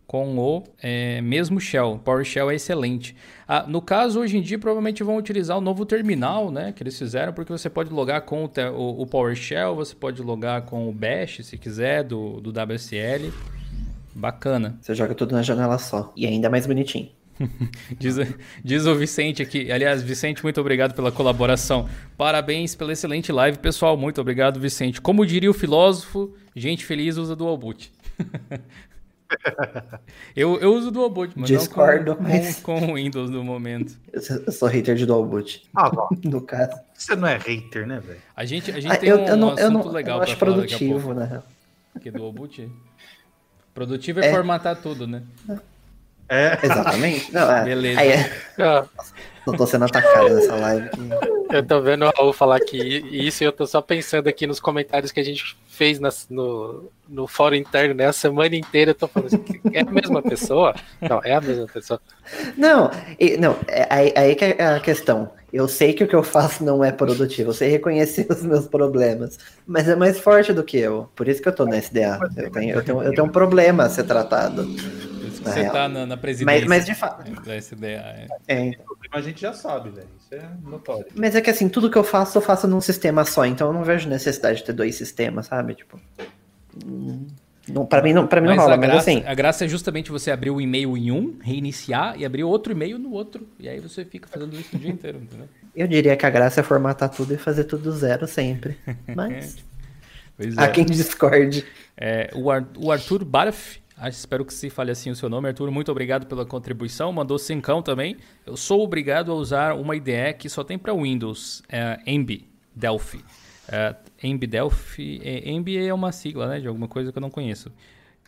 com o é, mesmo shell. PowerShell é excelente. Ah, no caso, hoje em dia, provavelmente vão utilizar o novo terminal né, que eles fizeram, porque você pode logar com o, o, o PowerShell, você pode logar com o Bash, se quiser, do, do WSL. Bacana. Você joga tudo na janela só. E ainda mais bonitinho. diz, diz o Vicente aqui. Aliás, Vicente, muito obrigado pela colaboração. Parabéns pela excelente live, pessoal. Muito obrigado, Vicente. Como diria o filósofo, gente feliz usa dual boot. eu, eu uso dual boot, mas Discordo, não com, mas... com, Windows no momento. Eu sou hater de dual boot. Ah, bom. no caso. Você não é hater, né, velho? A gente, a gente ah, tem eu, um, eu não, assunto eu não, legal eu acho produtivo, né? Que dual boot? Produtivo é, é, formatar tudo, né? É. Exatamente. Não, é. Beleza. Aí é... Não tô sendo atacado nessa live. Eu tô vendo o Raul falar que isso e eu tô só pensando aqui nos comentários que a gente fez nas, no, no fórum interno, né? A semana inteira eu tô falando assim, é a mesma pessoa? Não, é a mesma pessoa. Não, não é, aí, aí que é a questão. Eu sei que o que eu faço não é produtivo, eu sei reconhecer os meus problemas, mas é mais forte do que eu. Por isso que eu tô na SDA. Eu tenho, eu tenho, eu tenho um problema a ser tratado. Você real. tá na, na presidência mas, mas de fato. da SDA. É. É. A gente já sabe, velho. Isso é notório. Mas é que assim, tudo que eu faço, eu faço num sistema só, então eu não vejo necessidade de ter dois sistemas, sabe? Tipo. Não, pra mim não, pra mim mas não rola, graça, mas assim. A graça é justamente você abrir o e-mail em um, reiniciar e abrir outro e-mail no outro. E aí você fica fazendo isso o dia inteiro, entendeu? Eu diria que a graça é formatar tudo e fazer tudo zero sempre. Mas. é. Há quem discorde. É, o, Arthur Barf espero que se fale assim o seu nome, Arthur. Muito obrigado pela contribuição. Mandou cincão também. Eu sou obrigado a usar uma IDE que só tem para Windows, é Embi Delphi. É, Delphi, é, é uma sigla, né, de alguma coisa que eu não conheço,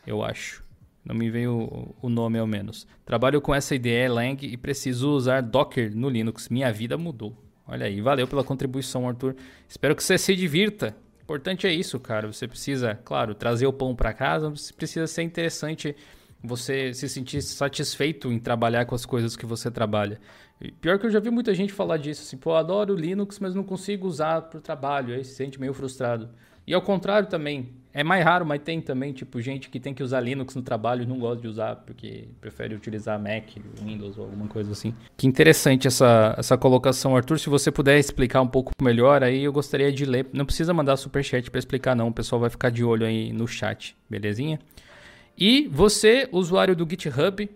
eu acho. Não me veio o nome ao menos. Trabalho com essa IDE Lang e preciso usar Docker no Linux. Minha vida mudou. Olha aí, valeu pela contribuição, Arthur. Espero que você se divirta importante é isso, cara. Você precisa, claro, trazer o pão para casa, mas precisa ser interessante você se sentir satisfeito em trabalhar com as coisas que você trabalha. Pior que eu já vi muita gente falar disso, assim, pô, eu adoro Linux, mas não consigo usar para o trabalho, aí se sente meio frustrado. E ao contrário também, é mais raro, mas tem também, tipo, gente que tem que usar Linux no trabalho e não gosta de usar porque prefere utilizar Mac, Windows ou alguma coisa assim. Que interessante essa, essa colocação, Arthur. Se você puder explicar um pouco melhor, aí eu gostaria de ler. Não precisa mandar superchat para explicar, não. O pessoal vai ficar de olho aí no chat, belezinha? E você, usuário do GitHub,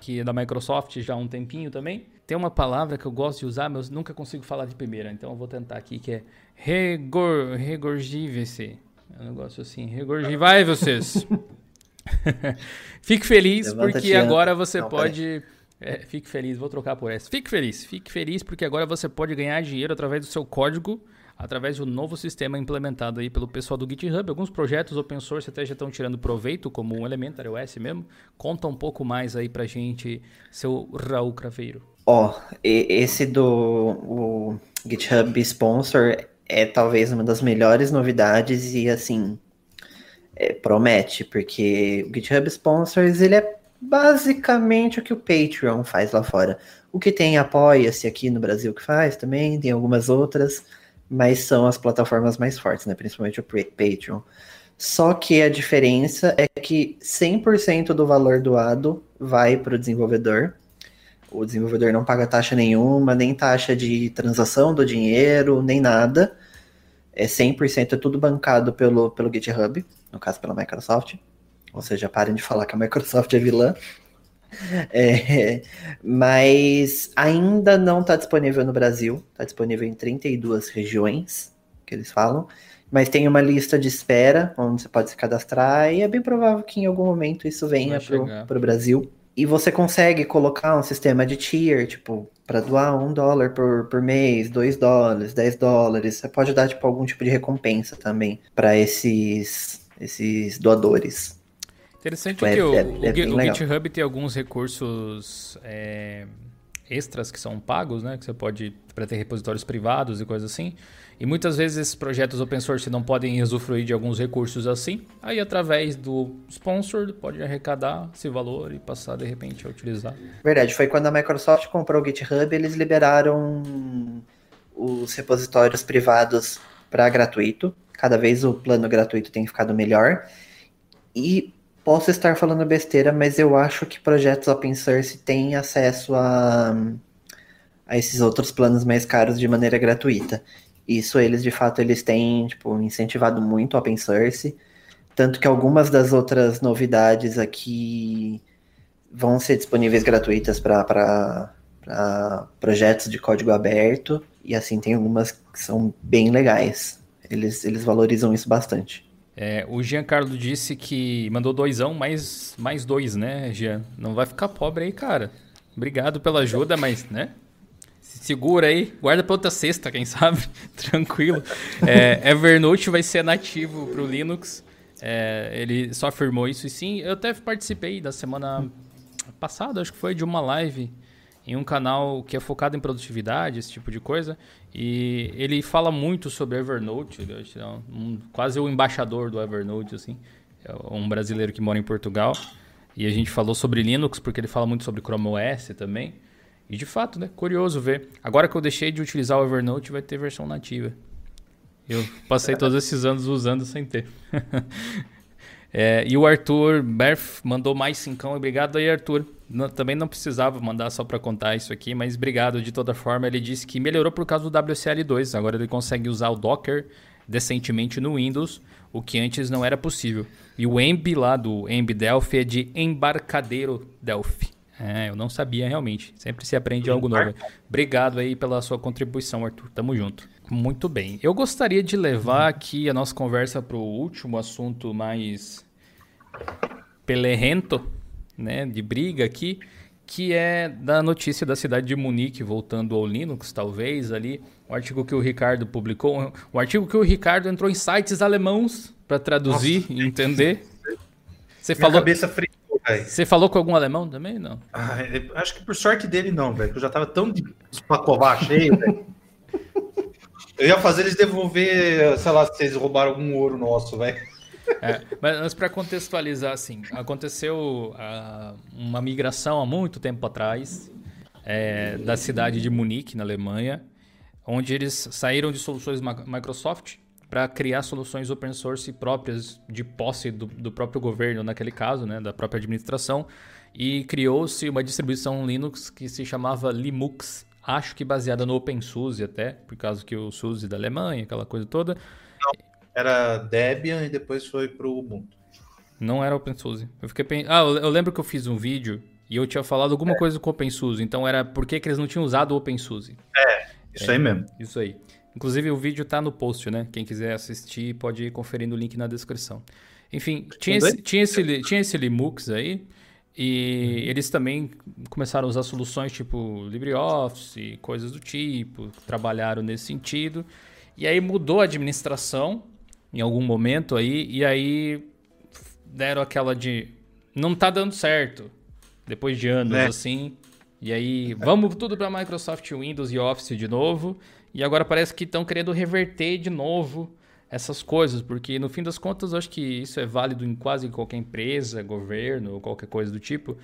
que é da Microsoft já há um tempinho também, tem uma palavra que eu gosto de usar, mas eu nunca consigo falar de primeira, então eu vou tentar aqui, que é regor, regorgive-se. É um negócio assim, regurgivai vocês. fique feliz Levanta porque agora você Não, pode. É, fique feliz, vou trocar por essa. Fique feliz, fique feliz porque agora você pode ganhar dinheiro através do seu código, através do novo sistema implementado aí pelo pessoal do GitHub. Alguns projetos open source até já estão tirando proveito, como o Elementor OS mesmo. Conta um pouco mais aí pra gente, seu Raul Craveiro. Ó, oh, esse do GitHub Sponsor é talvez uma das melhores novidades e assim é, promete, porque o GitHub Sponsors ele é basicamente o que o Patreon faz lá fora. O que tem apoia-se aqui no Brasil que faz também, tem algumas outras, mas são as plataformas mais fortes, né? Principalmente o Patreon. Só que a diferença é que 100% do valor doado vai para o desenvolvedor. O desenvolvedor não paga taxa nenhuma, nem taxa de transação do dinheiro, nem nada. É 100% é tudo bancado pelo, pelo GitHub, no caso pela Microsoft. Ou seja, parem de falar que a Microsoft é vilã. É, mas ainda não está disponível no Brasil, está disponível em 32 regiões, que eles falam, mas tem uma lista de espera onde você pode se cadastrar e é bem provável que em algum momento isso venha para o Brasil. E você consegue colocar um sistema de tier, tipo, para doar um dólar por, por mês, dois dólares, dez dólares. Você pode dar, tipo, algum tipo de recompensa também para esses, esses doadores. Interessante tipo, que é, o, é, o, o GitHub tem alguns recursos é, extras que são pagos, né? Que você pode, para ter repositórios privados e coisas assim. E muitas vezes esses projetos open source não podem usufruir de alguns recursos assim. Aí, através do sponsor, pode arrecadar esse valor e passar de repente a utilizar. Verdade, foi quando a Microsoft comprou o GitHub, eles liberaram os repositórios privados para gratuito. Cada vez o plano gratuito tem ficado melhor. E posso estar falando besteira, mas eu acho que projetos open source têm acesso a, a esses outros planos mais caros de maneira gratuita. Isso eles, de fato, eles têm tipo, incentivado muito o open source. Tanto que algumas das outras novidades aqui vão ser disponíveis gratuitas para projetos de código aberto. E assim, tem algumas que são bem legais. Eles, eles valorizam isso bastante. É, o Giancarlo disse que mandou doisão, mais, mais dois, né, Jean? Não vai ficar pobre aí, cara. Obrigado pela ajuda, mas, né? Segura aí, guarda pra outra sexta, quem sabe? Tranquilo. É, Evernote vai ser nativo pro Linux. É, ele só afirmou isso e sim. Eu até participei da semana passada, acho que foi de uma live em um canal que é focado em produtividade, esse tipo de coisa. E ele fala muito sobre Evernote, é um, quase o embaixador do Evernote, assim. É um brasileiro que mora em Portugal. E a gente falou sobre Linux, porque ele fala muito sobre Chrome OS também. E de fato, né? Curioso ver. Agora que eu deixei de utilizar o Evernote, vai ter versão nativa. Eu passei todos esses anos usando sem ter. é, e o Arthur Berth mandou mais cincão. Obrigado aí, Arthur. Não, também não precisava mandar só para contar isso aqui, mas obrigado de toda forma. Ele disse que melhorou por causa do WCL2. Agora ele consegue usar o Docker decentemente no Windows, o que antes não era possível. E o Emb lá do Emb Delphi é de embarcadeiro Delphi. É, eu não sabia realmente. Sempre se aprende algo novo. Obrigado aí pela sua contribuição, Arthur. Tamo junto. Muito bem. Eu gostaria de levar aqui a nossa conversa para o último assunto mais pelerrento, né, de briga aqui, que é da notícia da cidade de Munique voltando ao Linux, talvez ali, o artigo que o Ricardo publicou, o artigo que o Ricardo entrou em sites alemãos para traduzir Nossa. e entender. Você Minha falou cabeça fria você falou com algum alemão também? Não. Ah, acho que por sorte dele não, velho. Eu já tava tão de pacovar cheio, velho. Eu ia fazer eles devolver, sei lá, se eles roubaram algum ouro nosso, velho. É, mas para contextualizar, assim, aconteceu uh, uma migração há muito tempo atrás é, da cidade de Munique, na Alemanha, onde eles saíram de soluções Microsoft para criar soluções open source próprias de posse do, do, próprio governo, naquele caso, né, da própria administração, e criou-se uma distribuição Linux que se chamava Linux, acho que baseada no OpenSUSE até, por causa que o SUSE da Alemanha, aquela coisa toda. Era Debian e depois foi para o Ubuntu. Não era OpenSUSE. Eu fiquei. Ah, eu lembro que eu fiz um vídeo e eu tinha falado alguma é. coisa com OpenSUSE, então era por que, que eles não tinham usado o OpenSUSE. É, isso é, aí mesmo. Isso aí. Inclusive o vídeo tá no post, né? Quem quiser assistir pode ir conferindo o link na descrição. Enfim, tinha esse, tinha esse, tinha esse Linux aí, e uhum. eles também começaram a usar soluções tipo LibreOffice coisas do tipo, trabalharam nesse sentido. E aí mudou a administração em algum momento aí, e aí deram aquela de não tá dando certo, depois de anos é. assim. E aí, vamos tudo para Microsoft Windows e Office de novo. E agora parece que estão querendo reverter de novo essas coisas, porque no fim das contas eu acho que isso é válido em quase qualquer empresa, governo ou qualquer coisa do tipo.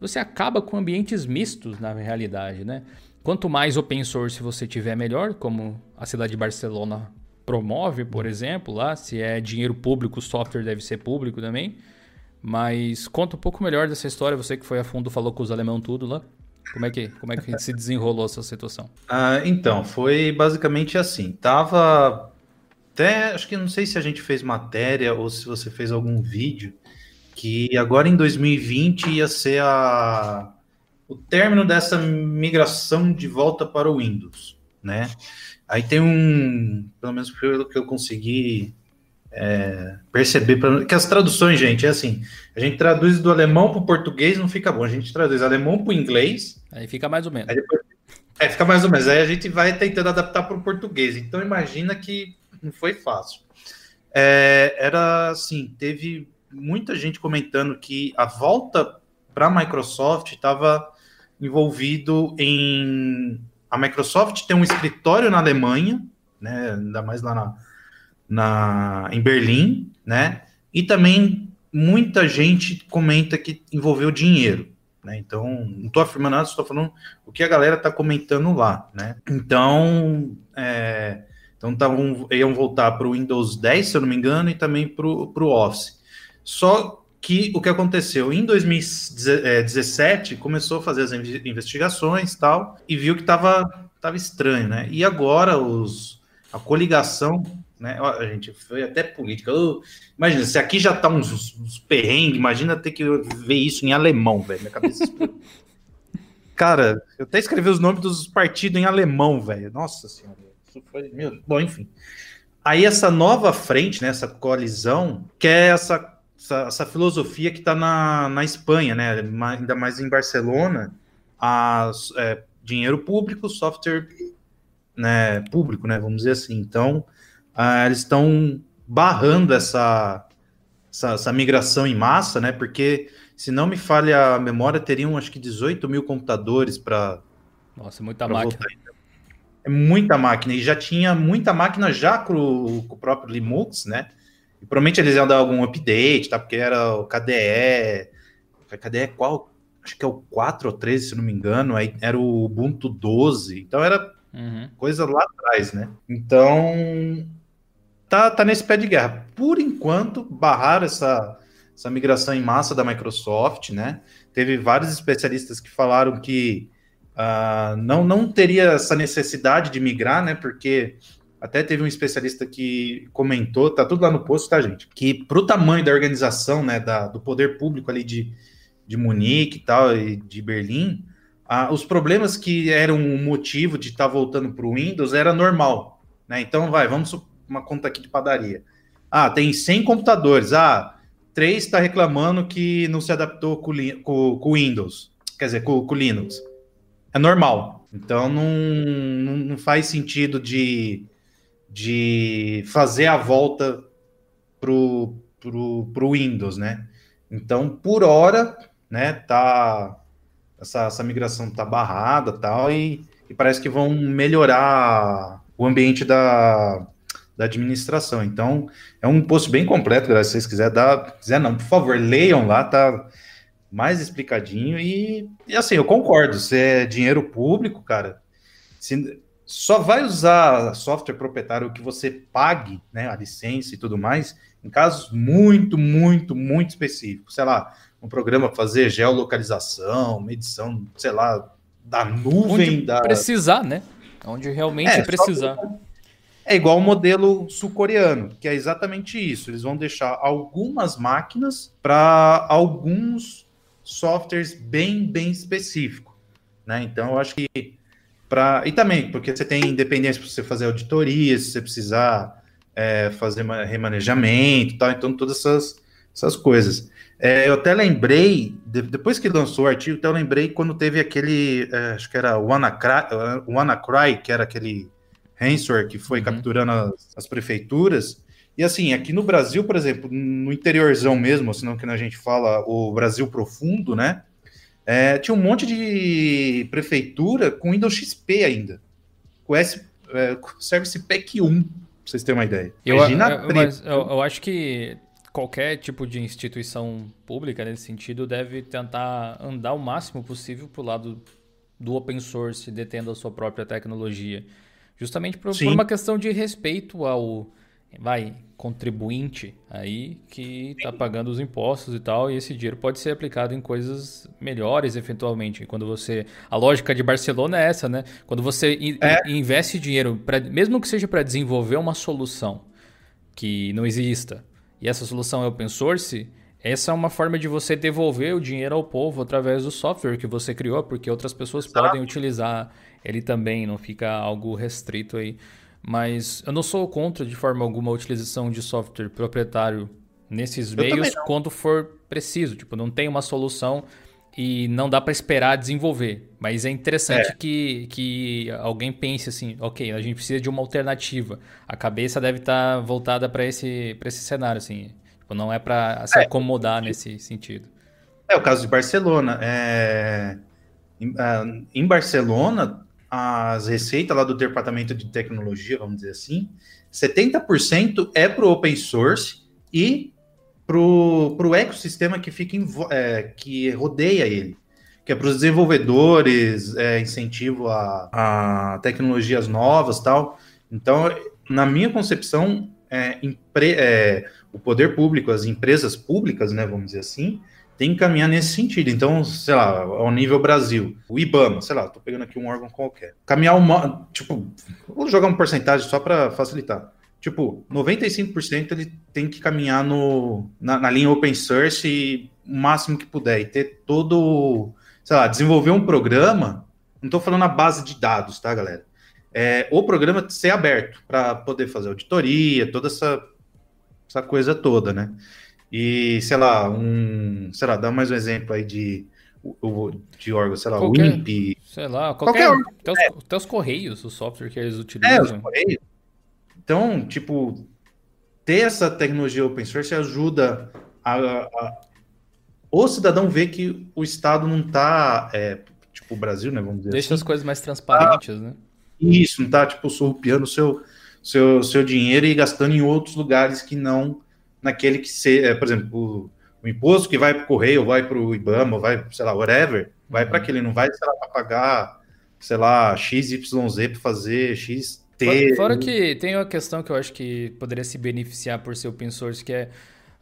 Você acaba com ambientes mistos na realidade, né? Quanto mais open source você tiver, melhor, como a cidade de Barcelona promove, por exemplo, lá, se é dinheiro público, o software deve ser público também. Mas conta um pouco melhor dessa história, você que foi a fundo, falou com os alemão tudo lá. Como é que, como é que se desenrolou essa situação? Ah, então, foi basicamente assim. Tava até, acho que não sei se a gente fez matéria ou se você fez algum vídeo, que agora em 2020 ia ser a, o término dessa migração de volta para o Windows, né? Aí tem um, pelo menos pelo que eu consegui é, perceber que as traduções, gente, é assim: a gente traduz do alemão para o português, não fica bom. A gente traduz alemão para o inglês. Aí fica mais ou menos. Aí depois, é, fica mais ou menos. Aí a gente vai tentando adaptar para o português. Então imagina que não foi fácil. É, era assim: teve muita gente comentando que a volta para a Microsoft estava envolvido em. A Microsoft tem um escritório na Alemanha, né, ainda mais lá na, na, em Berlim, né? E também muita gente comenta que envolveu dinheiro, Né? Então, não estou afirmando nada, estou falando o que a galera está comentando lá. Né? Então, é, então tavam, iam voltar para o Windows 10, se eu não me engano, e também para o Office. Só que o que aconteceu? Em 2017, começou a fazer as investigações tal, e viu que estava tava estranho, né? E agora os, a coligação, né? A gente foi até política. Imagina, se aqui já tá uns, uns perrengues, imagina ter que ver isso em alemão, velho. Minha cabeça. Cara, eu até escrevi os nomes dos partidos em alemão, velho. Nossa senhora. Isso foi. Meu... Bom, enfim. Aí essa nova frente, né, essa coalizão, quer essa essa, essa filosofia que está na, na Espanha, né? Ainda mais em Barcelona, a, é, dinheiro público, software né, público, né? Vamos dizer assim. Então, uh, eles estão barrando essa, essa, essa, migração em massa, né? Porque, se não me falha a memória, teriam acho que 18 mil computadores para. Nossa, é muita máquina. Voltar. É muita máquina. E já tinha muita máquina já com, com o próprio Linux, né? E provavelmente eles iam dar algum update, tá? Porque era o KDE. KDE qual? Acho que é o 4 ou 13, se não me engano. Aí era o Ubuntu 12. Então era uhum. coisa lá atrás, né? Então. Tá, tá nesse pé de guerra. Por enquanto, barraram essa, essa migração em massa da Microsoft, né? Teve vários especialistas que falaram que uh, não, não teria essa necessidade de migrar, né? Porque até teve um especialista que comentou, tá tudo lá no post, tá, gente? Que para o tamanho da organização, né, da, do poder público ali de, de Munique e tal, e de Berlim, os problemas que eram o motivo de estar tá voltando para o Windows era normal, né? Então, vai, vamos uma conta aqui de padaria. Ah, tem 100 computadores. Ah, três está reclamando que não se adaptou com o Windows, quer dizer, com o Linux. É normal. Então, não, não faz sentido de de fazer a volta pro, pro, pro Windows, né? Então, por hora, né, tá essa, essa migração tá barrada tal e, e parece que vão melhorar o ambiente da, da administração. Então, é um post bem completo, galera. Se vocês quiserem dar, quiser não, por favor, leiam lá, tá mais explicadinho. E, e assim, eu concordo. Se é dinheiro público, cara, se, só vai usar software proprietário que você pague, né, a licença e tudo mais, em casos muito, muito, muito específicos. Sei lá, um programa para fazer geolocalização, medição, sei lá, da nuvem. Onde da... precisar, né? Onde realmente é, precisar. É igual o modelo sul-coreano, que é exatamente isso. Eles vão deixar algumas máquinas para alguns softwares bem, bem específicos. Né? Então, eu acho que Pra, e também, porque você tem independência para você fazer auditoria, se você precisar é, fazer remanejamento e tal, então todas essas, essas coisas. É, eu até lembrei, de, depois que lançou o artigo, até eu lembrei quando teve aquele, é, acho que era o WannaCry, WannaCry, que era aquele ransomware que foi uhum. capturando as, as, prefeituras. E assim, aqui no Brasil, por exemplo, no interiorzão mesmo, senão que a gente fala o Brasil profundo, né? É, tinha um monte de prefeitura com Windows XP ainda. Com S, é, Service Pack 1, pra vocês terem uma ideia. Eu, Imagina eu, mas eu, eu acho que qualquer tipo de instituição pública nesse sentido deve tentar andar o máximo possível para o lado do open source, detendo a sua própria tecnologia. Justamente por, por uma questão de respeito ao vai, contribuinte aí que está pagando os impostos e tal, e esse dinheiro pode ser aplicado em coisas melhores eventualmente. Quando você, a lógica de Barcelona é essa, né? Quando você é. investe dinheiro, pra, mesmo que seja para desenvolver uma solução que não exista, e essa solução é open source, essa é uma forma de você devolver o dinheiro ao povo através do software que você criou, porque outras pessoas Exato. podem utilizar ele também, não fica algo restrito aí. Mas eu não sou contra de forma alguma a utilização de software proprietário nesses eu meios quando for preciso. Tipo, não tem uma solução e não dá para esperar desenvolver. Mas é interessante é. Que, que alguém pense assim, ok, a gente precisa de uma alternativa. A cabeça deve estar tá voltada para esse, esse cenário, assim. Tipo, não é para se é. acomodar nesse sentido. É o caso de Barcelona. É... Em, ah, em Barcelona, as receitas lá do departamento de tecnologia, vamos dizer assim, 70% é para o open source e para o ecossistema que fica em, é, que rodeia ele. que é para os desenvolvedores, é, incentivo a, a, tecnologias novas tal. Então, na minha concepção, é, empre, é, o poder público, as empresas públicas, né, vamos dizer assim, tem que caminhar nesse sentido. Então, sei lá, ao nível Brasil, o IBAMA, sei lá, tô pegando aqui um órgão qualquer. Caminhar uma, tipo, vou jogar uma porcentagem só para facilitar. Tipo, 95% ele tem que caminhar no, na, na linha open source e o máximo que puder e ter todo sei lá, desenvolver um programa, não estou falando a base de dados, tá, galera? É, o programa ser aberto para poder fazer auditoria, toda essa, essa coisa toda, né? E, sei lá, um. Sei lá, dá mais um exemplo aí de, de órgão, sei lá, qualquer, o INPE. Sei lá, qualquer. qualquer até, os, é. até os Correios, o software que eles utilizam. É, os Correios. Então, tipo, ter essa tecnologia open source ajuda a, a, o cidadão vê que o Estado não está, é, tipo, o Brasil, né, vamos dizer Deixa assim, as coisas mais transparentes, né? Isso, não está, tipo, surrupiando o seu, seu, seu dinheiro e gastando em outros lugares que não naquele que, se, é, por exemplo, o, o imposto que vai para o Correio, vai para o IBAMA, vai, sei lá, whatever, vai para uhum. aquele, não vai, sei lá, pagar, sei lá, XYZ para fazer X Fora, fora que tem uma questão que eu acho que poderia se beneficiar por ser open source, que é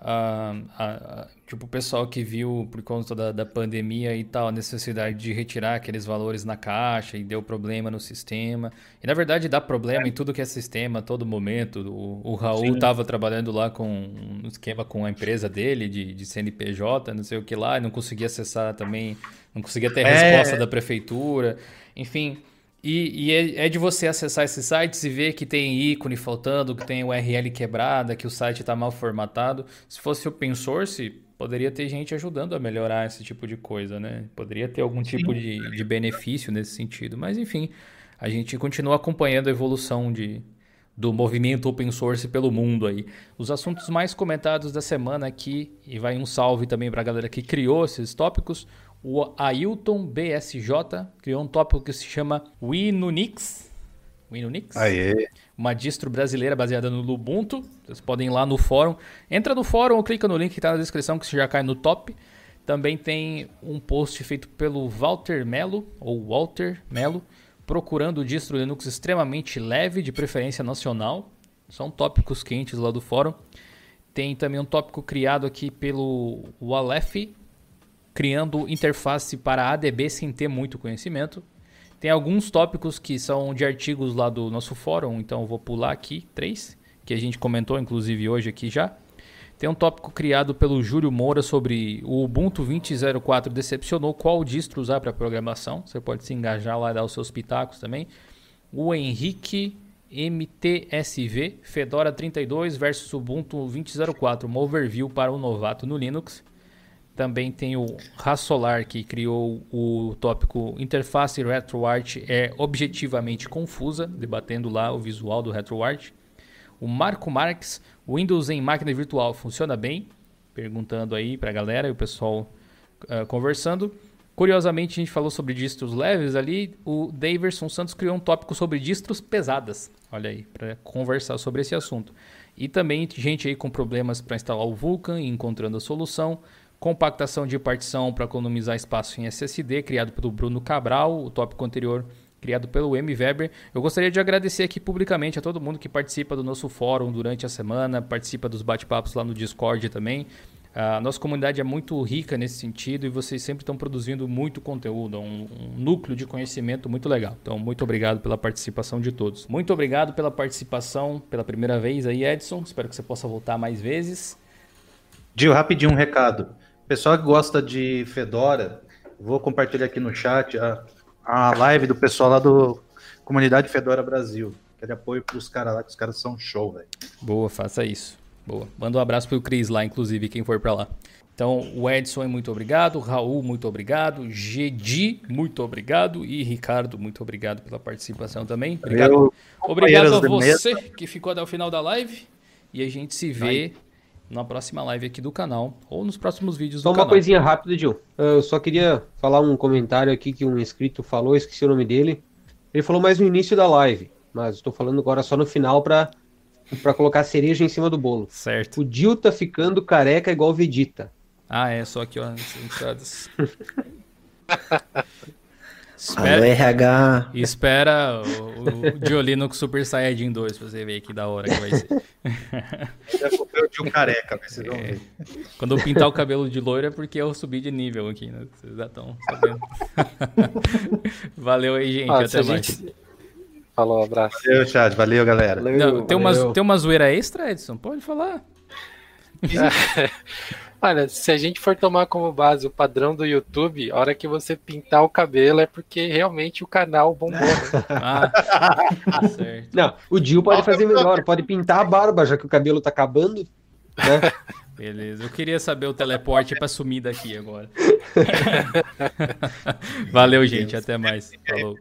uh, tipo, o pessoal que viu por conta da, da pandemia e tal, a necessidade de retirar aqueles valores na caixa e deu problema no sistema. E na verdade dá problema é. em tudo que é sistema a todo momento. O, o Raul estava trabalhando lá com um esquema com a empresa dele de, de CNPJ, não sei o que lá, e não conseguia acessar também, não conseguia ter é. resposta da prefeitura. Enfim, e, e é, é, de você acessar esses sites e ver que tem ícone faltando, que tem URL quebrada, que o site está mal formatado. Se fosse open source, poderia ter gente ajudando a melhorar esse tipo de coisa, né? Poderia ter algum tipo de, de benefício nesse sentido. Mas enfim, a gente continua acompanhando a evolução de, do movimento open source pelo mundo aí. Os assuntos mais comentados da semana aqui, e vai um salve também para a galera que criou esses tópicos. O Ailton BSJ criou um tópico que se chama Winunix. Winunix? Aê. Uma distro brasileira baseada no Ubuntu. Vocês podem ir lá no fórum. Entra no fórum ou clica no link que está na descrição que já cai no top. Também tem um post feito pelo Walter Melo, ou Walter Melo, procurando distro Linux extremamente leve, de preferência nacional. São tópicos quentes lá do fórum. Tem também um tópico criado aqui pelo Walef, criando interface para ADB sem ter muito conhecimento. Tem alguns tópicos que são de artigos lá do nosso fórum, então eu vou pular aqui três, que a gente comentou inclusive hoje aqui já. Tem um tópico criado pelo Júlio Moura sobre o Ubuntu 20.04 decepcionou qual distro usar para programação. Você pode se engajar lá e dar os seus pitacos também. O Henrique MTSV Fedora 32 versus Ubuntu 20.04, uma overview para o novato no Linux. Também tem o Rassolar, que criou o tópico Interface RetroArt é objetivamente confusa, debatendo lá o visual do RetroArt. O Marco Marques, Windows em máquina virtual funciona bem? Perguntando aí para a galera e o pessoal uh, conversando. Curiosamente, a gente falou sobre distros leves ali. O Daverson Santos criou um tópico sobre distros pesadas. Olha aí, para conversar sobre esse assunto. E também gente aí com problemas para instalar o Vulkan e encontrando a solução compactação de partição para economizar espaço em SSD, criado pelo Bruno Cabral, o tópico anterior criado pelo M. Weber. Eu gostaria de agradecer aqui publicamente a todo mundo que participa do nosso fórum durante a semana, participa dos bate-papos lá no Discord também. A nossa comunidade é muito rica nesse sentido e vocês sempre estão produzindo muito conteúdo, um, um, núcleo de conhecimento muito legal. Então, muito obrigado pela participação de todos. Muito obrigado pela participação pela primeira vez aí, Edson. Espero que você possa voltar mais vezes. Dio, rapidinho um recado. Pessoal que gosta de Fedora, vou compartilhar aqui no chat a, a live do pessoal lá do Comunidade Fedora Brasil. Quero apoio pros caras lá, que os caras são show, velho. Boa, faça isso. Boa. Manda um abraço pro Cris lá, inclusive, quem for para lá. Então, o Edson, muito obrigado. Raul, muito obrigado. Gedi, muito obrigado. E Ricardo, muito obrigado pela participação também. Obrigado, Eu, obrigado a você que ficou até o final da live. E a gente se vê na próxima live aqui do canal ou nos próximos vídeos só do canal. Só uma coisinha rápida, Gil. Eu só queria falar um comentário aqui que um inscrito falou, esqueci o nome dele. Ele falou mais no início da live, mas estou falando agora só no final para para colocar cereja em cima do bolo. Certo. O Dil tá ficando careca igual Vegeta. Ah, é, só aqui, ó. Espera, Alô, RH. Espera o, o Diolino com Super Saiyajin 2 pra você ver que da hora que vai ser. eu um careca, vocês vão ver. Quando eu pintar o cabelo de loiro é porque eu subi de nível aqui, né? Vocês já estão sabendo. Valeu aí, gente. Ah, até mais. Gente... Falou, abraço. Valeu, chat. Valeu, galera. Valeu, Não, tem, valeu. Uma, tem uma zoeira extra, Edson? Pode falar. Olha, se a gente for tomar como base o padrão do YouTube, a hora que você pintar o cabelo é porque realmente o canal bombou. Né? ah, tá certo. Não, o Dio pode fazer melhor, pode pintar a barba, já que o cabelo tá acabando. Né? Beleza, eu queria saber o teleporte para sumir daqui agora. Valeu, gente, até mais. Falou.